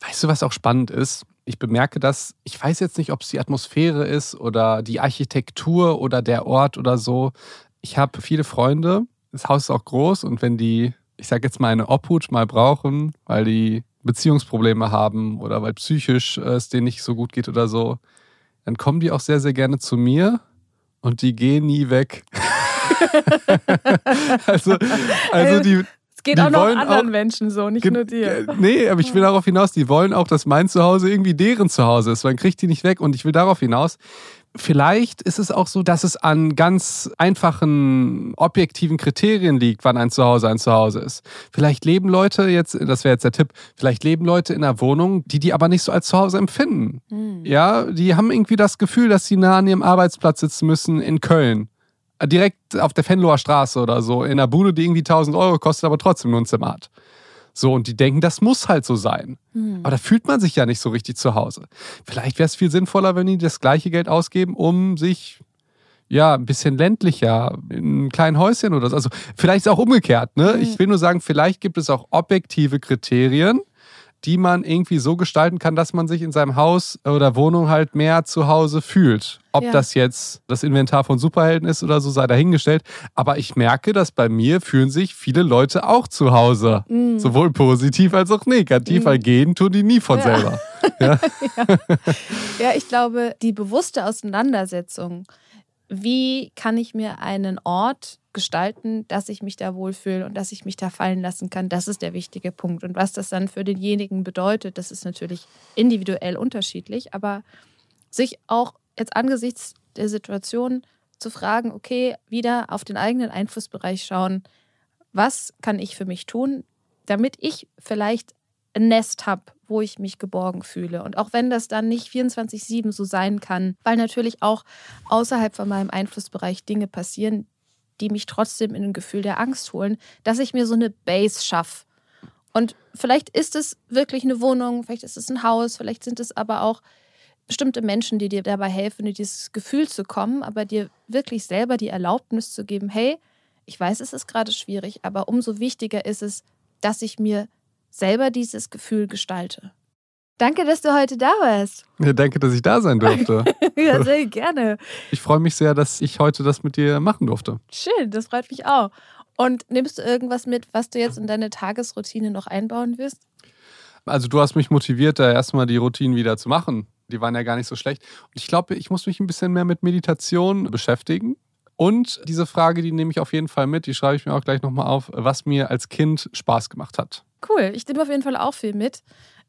Weißt du, was auch spannend ist? Ich bemerke das, ich weiß jetzt nicht, ob es die Atmosphäre ist oder die Architektur oder der Ort oder so. Ich habe viele Freunde, das Haus ist auch groß und wenn die, ich sage jetzt mal, eine Obhut mal brauchen, weil die Beziehungsprobleme haben oder weil psychisch es denen nicht so gut geht oder so, dann kommen die auch sehr, sehr gerne zu mir und die gehen nie weg. also, also die, geht auch noch anderen auch, Menschen so, nicht nur dir. Nee, aber ich will darauf hinaus, die wollen auch, dass mein Zuhause irgendwie deren Zuhause ist. Man kriegt die nicht weg. Und ich will darauf hinaus, vielleicht ist es auch so, dass es an ganz einfachen, objektiven Kriterien liegt, wann ein Zuhause ein Zuhause ist. Vielleicht leben Leute jetzt, das wäre jetzt der Tipp, vielleicht leben Leute in einer Wohnung, die die aber nicht so als Zuhause empfinden. Mhm. Ja, die haben irgendwie das Gefühl, dass sie nah an ihrem Arbeitsplatz sitzen müssen in Köln direkt auf der Fenloher Straße oder so, in einer Bude, die irgendwie 1000 Euro kostet, aber trotzdem nur ein Zimmer hat. So, und die denken, das muss halt so sein. Mhm. Aber da fühlt man sich ja nicht so richtig zu Hause. Vielleicht wäre es viel sinnvoller, wenn die das gleiche Geld ausgeben, um sich ja, ein bisschen ländlicher, in einem kleinen Häuschen oder so. Also vielleicht ist es auch umgekehrt. Ne? Mhm. Ich will nur sagen, vielleicht gibt es auch objektive Kriterien, die man irgendwie so gestalten kann, dass man sich in seinem Haus oder Wohnung halt mehr zu Hause fühlt. Ob ja. das jetzt das Inventar von Superhelden ist oder so, sei dahingestellt. Aber ich merke, dass bei mir fühlen sich viele Leute auch zu Hause. Mm. Sowohl positiv als auch negativ, mm. weil gehen tun die nie von ja. selber. Ja. ja. ja, ich glaube, die bewusste Auseinandersetzung, wie kann ich mir einen Ort gestalten, dass ich mich da wohlfühle und dass ich mich da fallen lassen kann. Das ist der wichtige Punkt. Und was das dann für denjenigen bedeutet, das ist natürlich individuell unterschiedlich. Aber sich auch jetzt angesichts der Situation zu fragen, okay, wieder auf den eigenen Einflussbereich schauen, was kann ich für mich tun, damit ich vielleicht ein Nest habe, wo ich mich geborgen fühle. Und auch wenn das dann nicht 24-7 so sein kann, weil natürlich auch außerhalb von meinem Einflussbereich Dinge passieren, die mich trotzdem in ein Gefühl der Angst holen, dass ich mir so eine Base schaffe. Und vielleicht ist es wirklich eine Wohnung, vielleicht ist es ein Haus, vielleicht sind es aber auch bestimmte Menschen, die dir dabei helfen, in dieses Gefühl zu kommen, aber dir wirklich selber die Erlaubnis zu geben, hey, ich weiß, es ist gerade schwierig, aber umso wichtiger ist es, dass ich mir selber dieses Gefühl gestalte. Danke, dass du heute da warst. Ja, danke, dass ich da sein durfte. ja, sehr gerne. Ich freue mich sehr, dass ich heute das mit dir machen durfte. Schön, das freut mich auch. Und nimmst du irgendwas mit, was du jetzt in deine Tagesroutine noch einbauen wirst? Also du hast mich motiviert, da erstmal die Routinen wieder zu machen. Die waren ja gar nicht so schlecht. Und ich glaube, ich muss mich ein bisschen mehr mit Meditation beschäftigen. Und diese Frage, die nehme ich auf jeden Fall mit, die schreibe ich mir auch gleich nochmal auf, was mir als Kind Spaß gemacht hat. Cool, ich nehme auf jeden Fall auch viel mit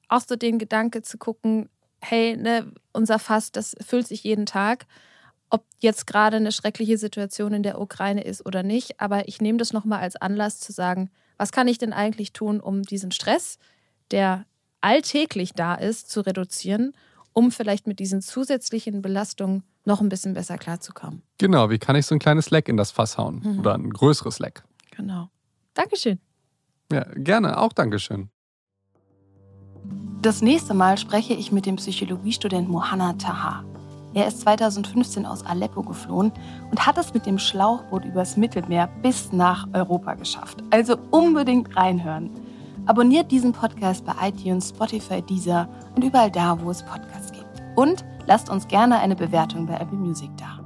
auch so den Gedanke zu gucken, hey, ne, unser Fass, das füllt sich jeden Tag, ob jetzt gerade eine schreckliche Situation in der Ukraine ist oder nicht. Aber ich nehme das nochmal als Anlass zu sagen, was kann ich denn eigentlich tun, um diesen Stress, der alltäglich da ist, zu reduzieren, um vielleicht mit diesen zusätzlichen Belastungen noch ein bisschen besser klarzukommen. Genau, wie kann ich so ein kleines Leck in das Fass hauen mhm. oder ein größeres Leck? Genau. Dankeschön. Ja, gerne, auch Dankeschön. Das nächste Mal spreche ich mit dem Psychologiestudent Mohanna Taha. Er ist 2015 aus Aleppo geflohen und hat es mit dem Schlauchboot übers Mittelmeer bis nach Europa geschafft. Also unbedingt reinhören. Abonniert diesen Podcast bei iTunes, Spotify, Deezer und überall da, wo es Podcasts gibt. Und lasst uns gerne eine Bewertung bei Apple Music da.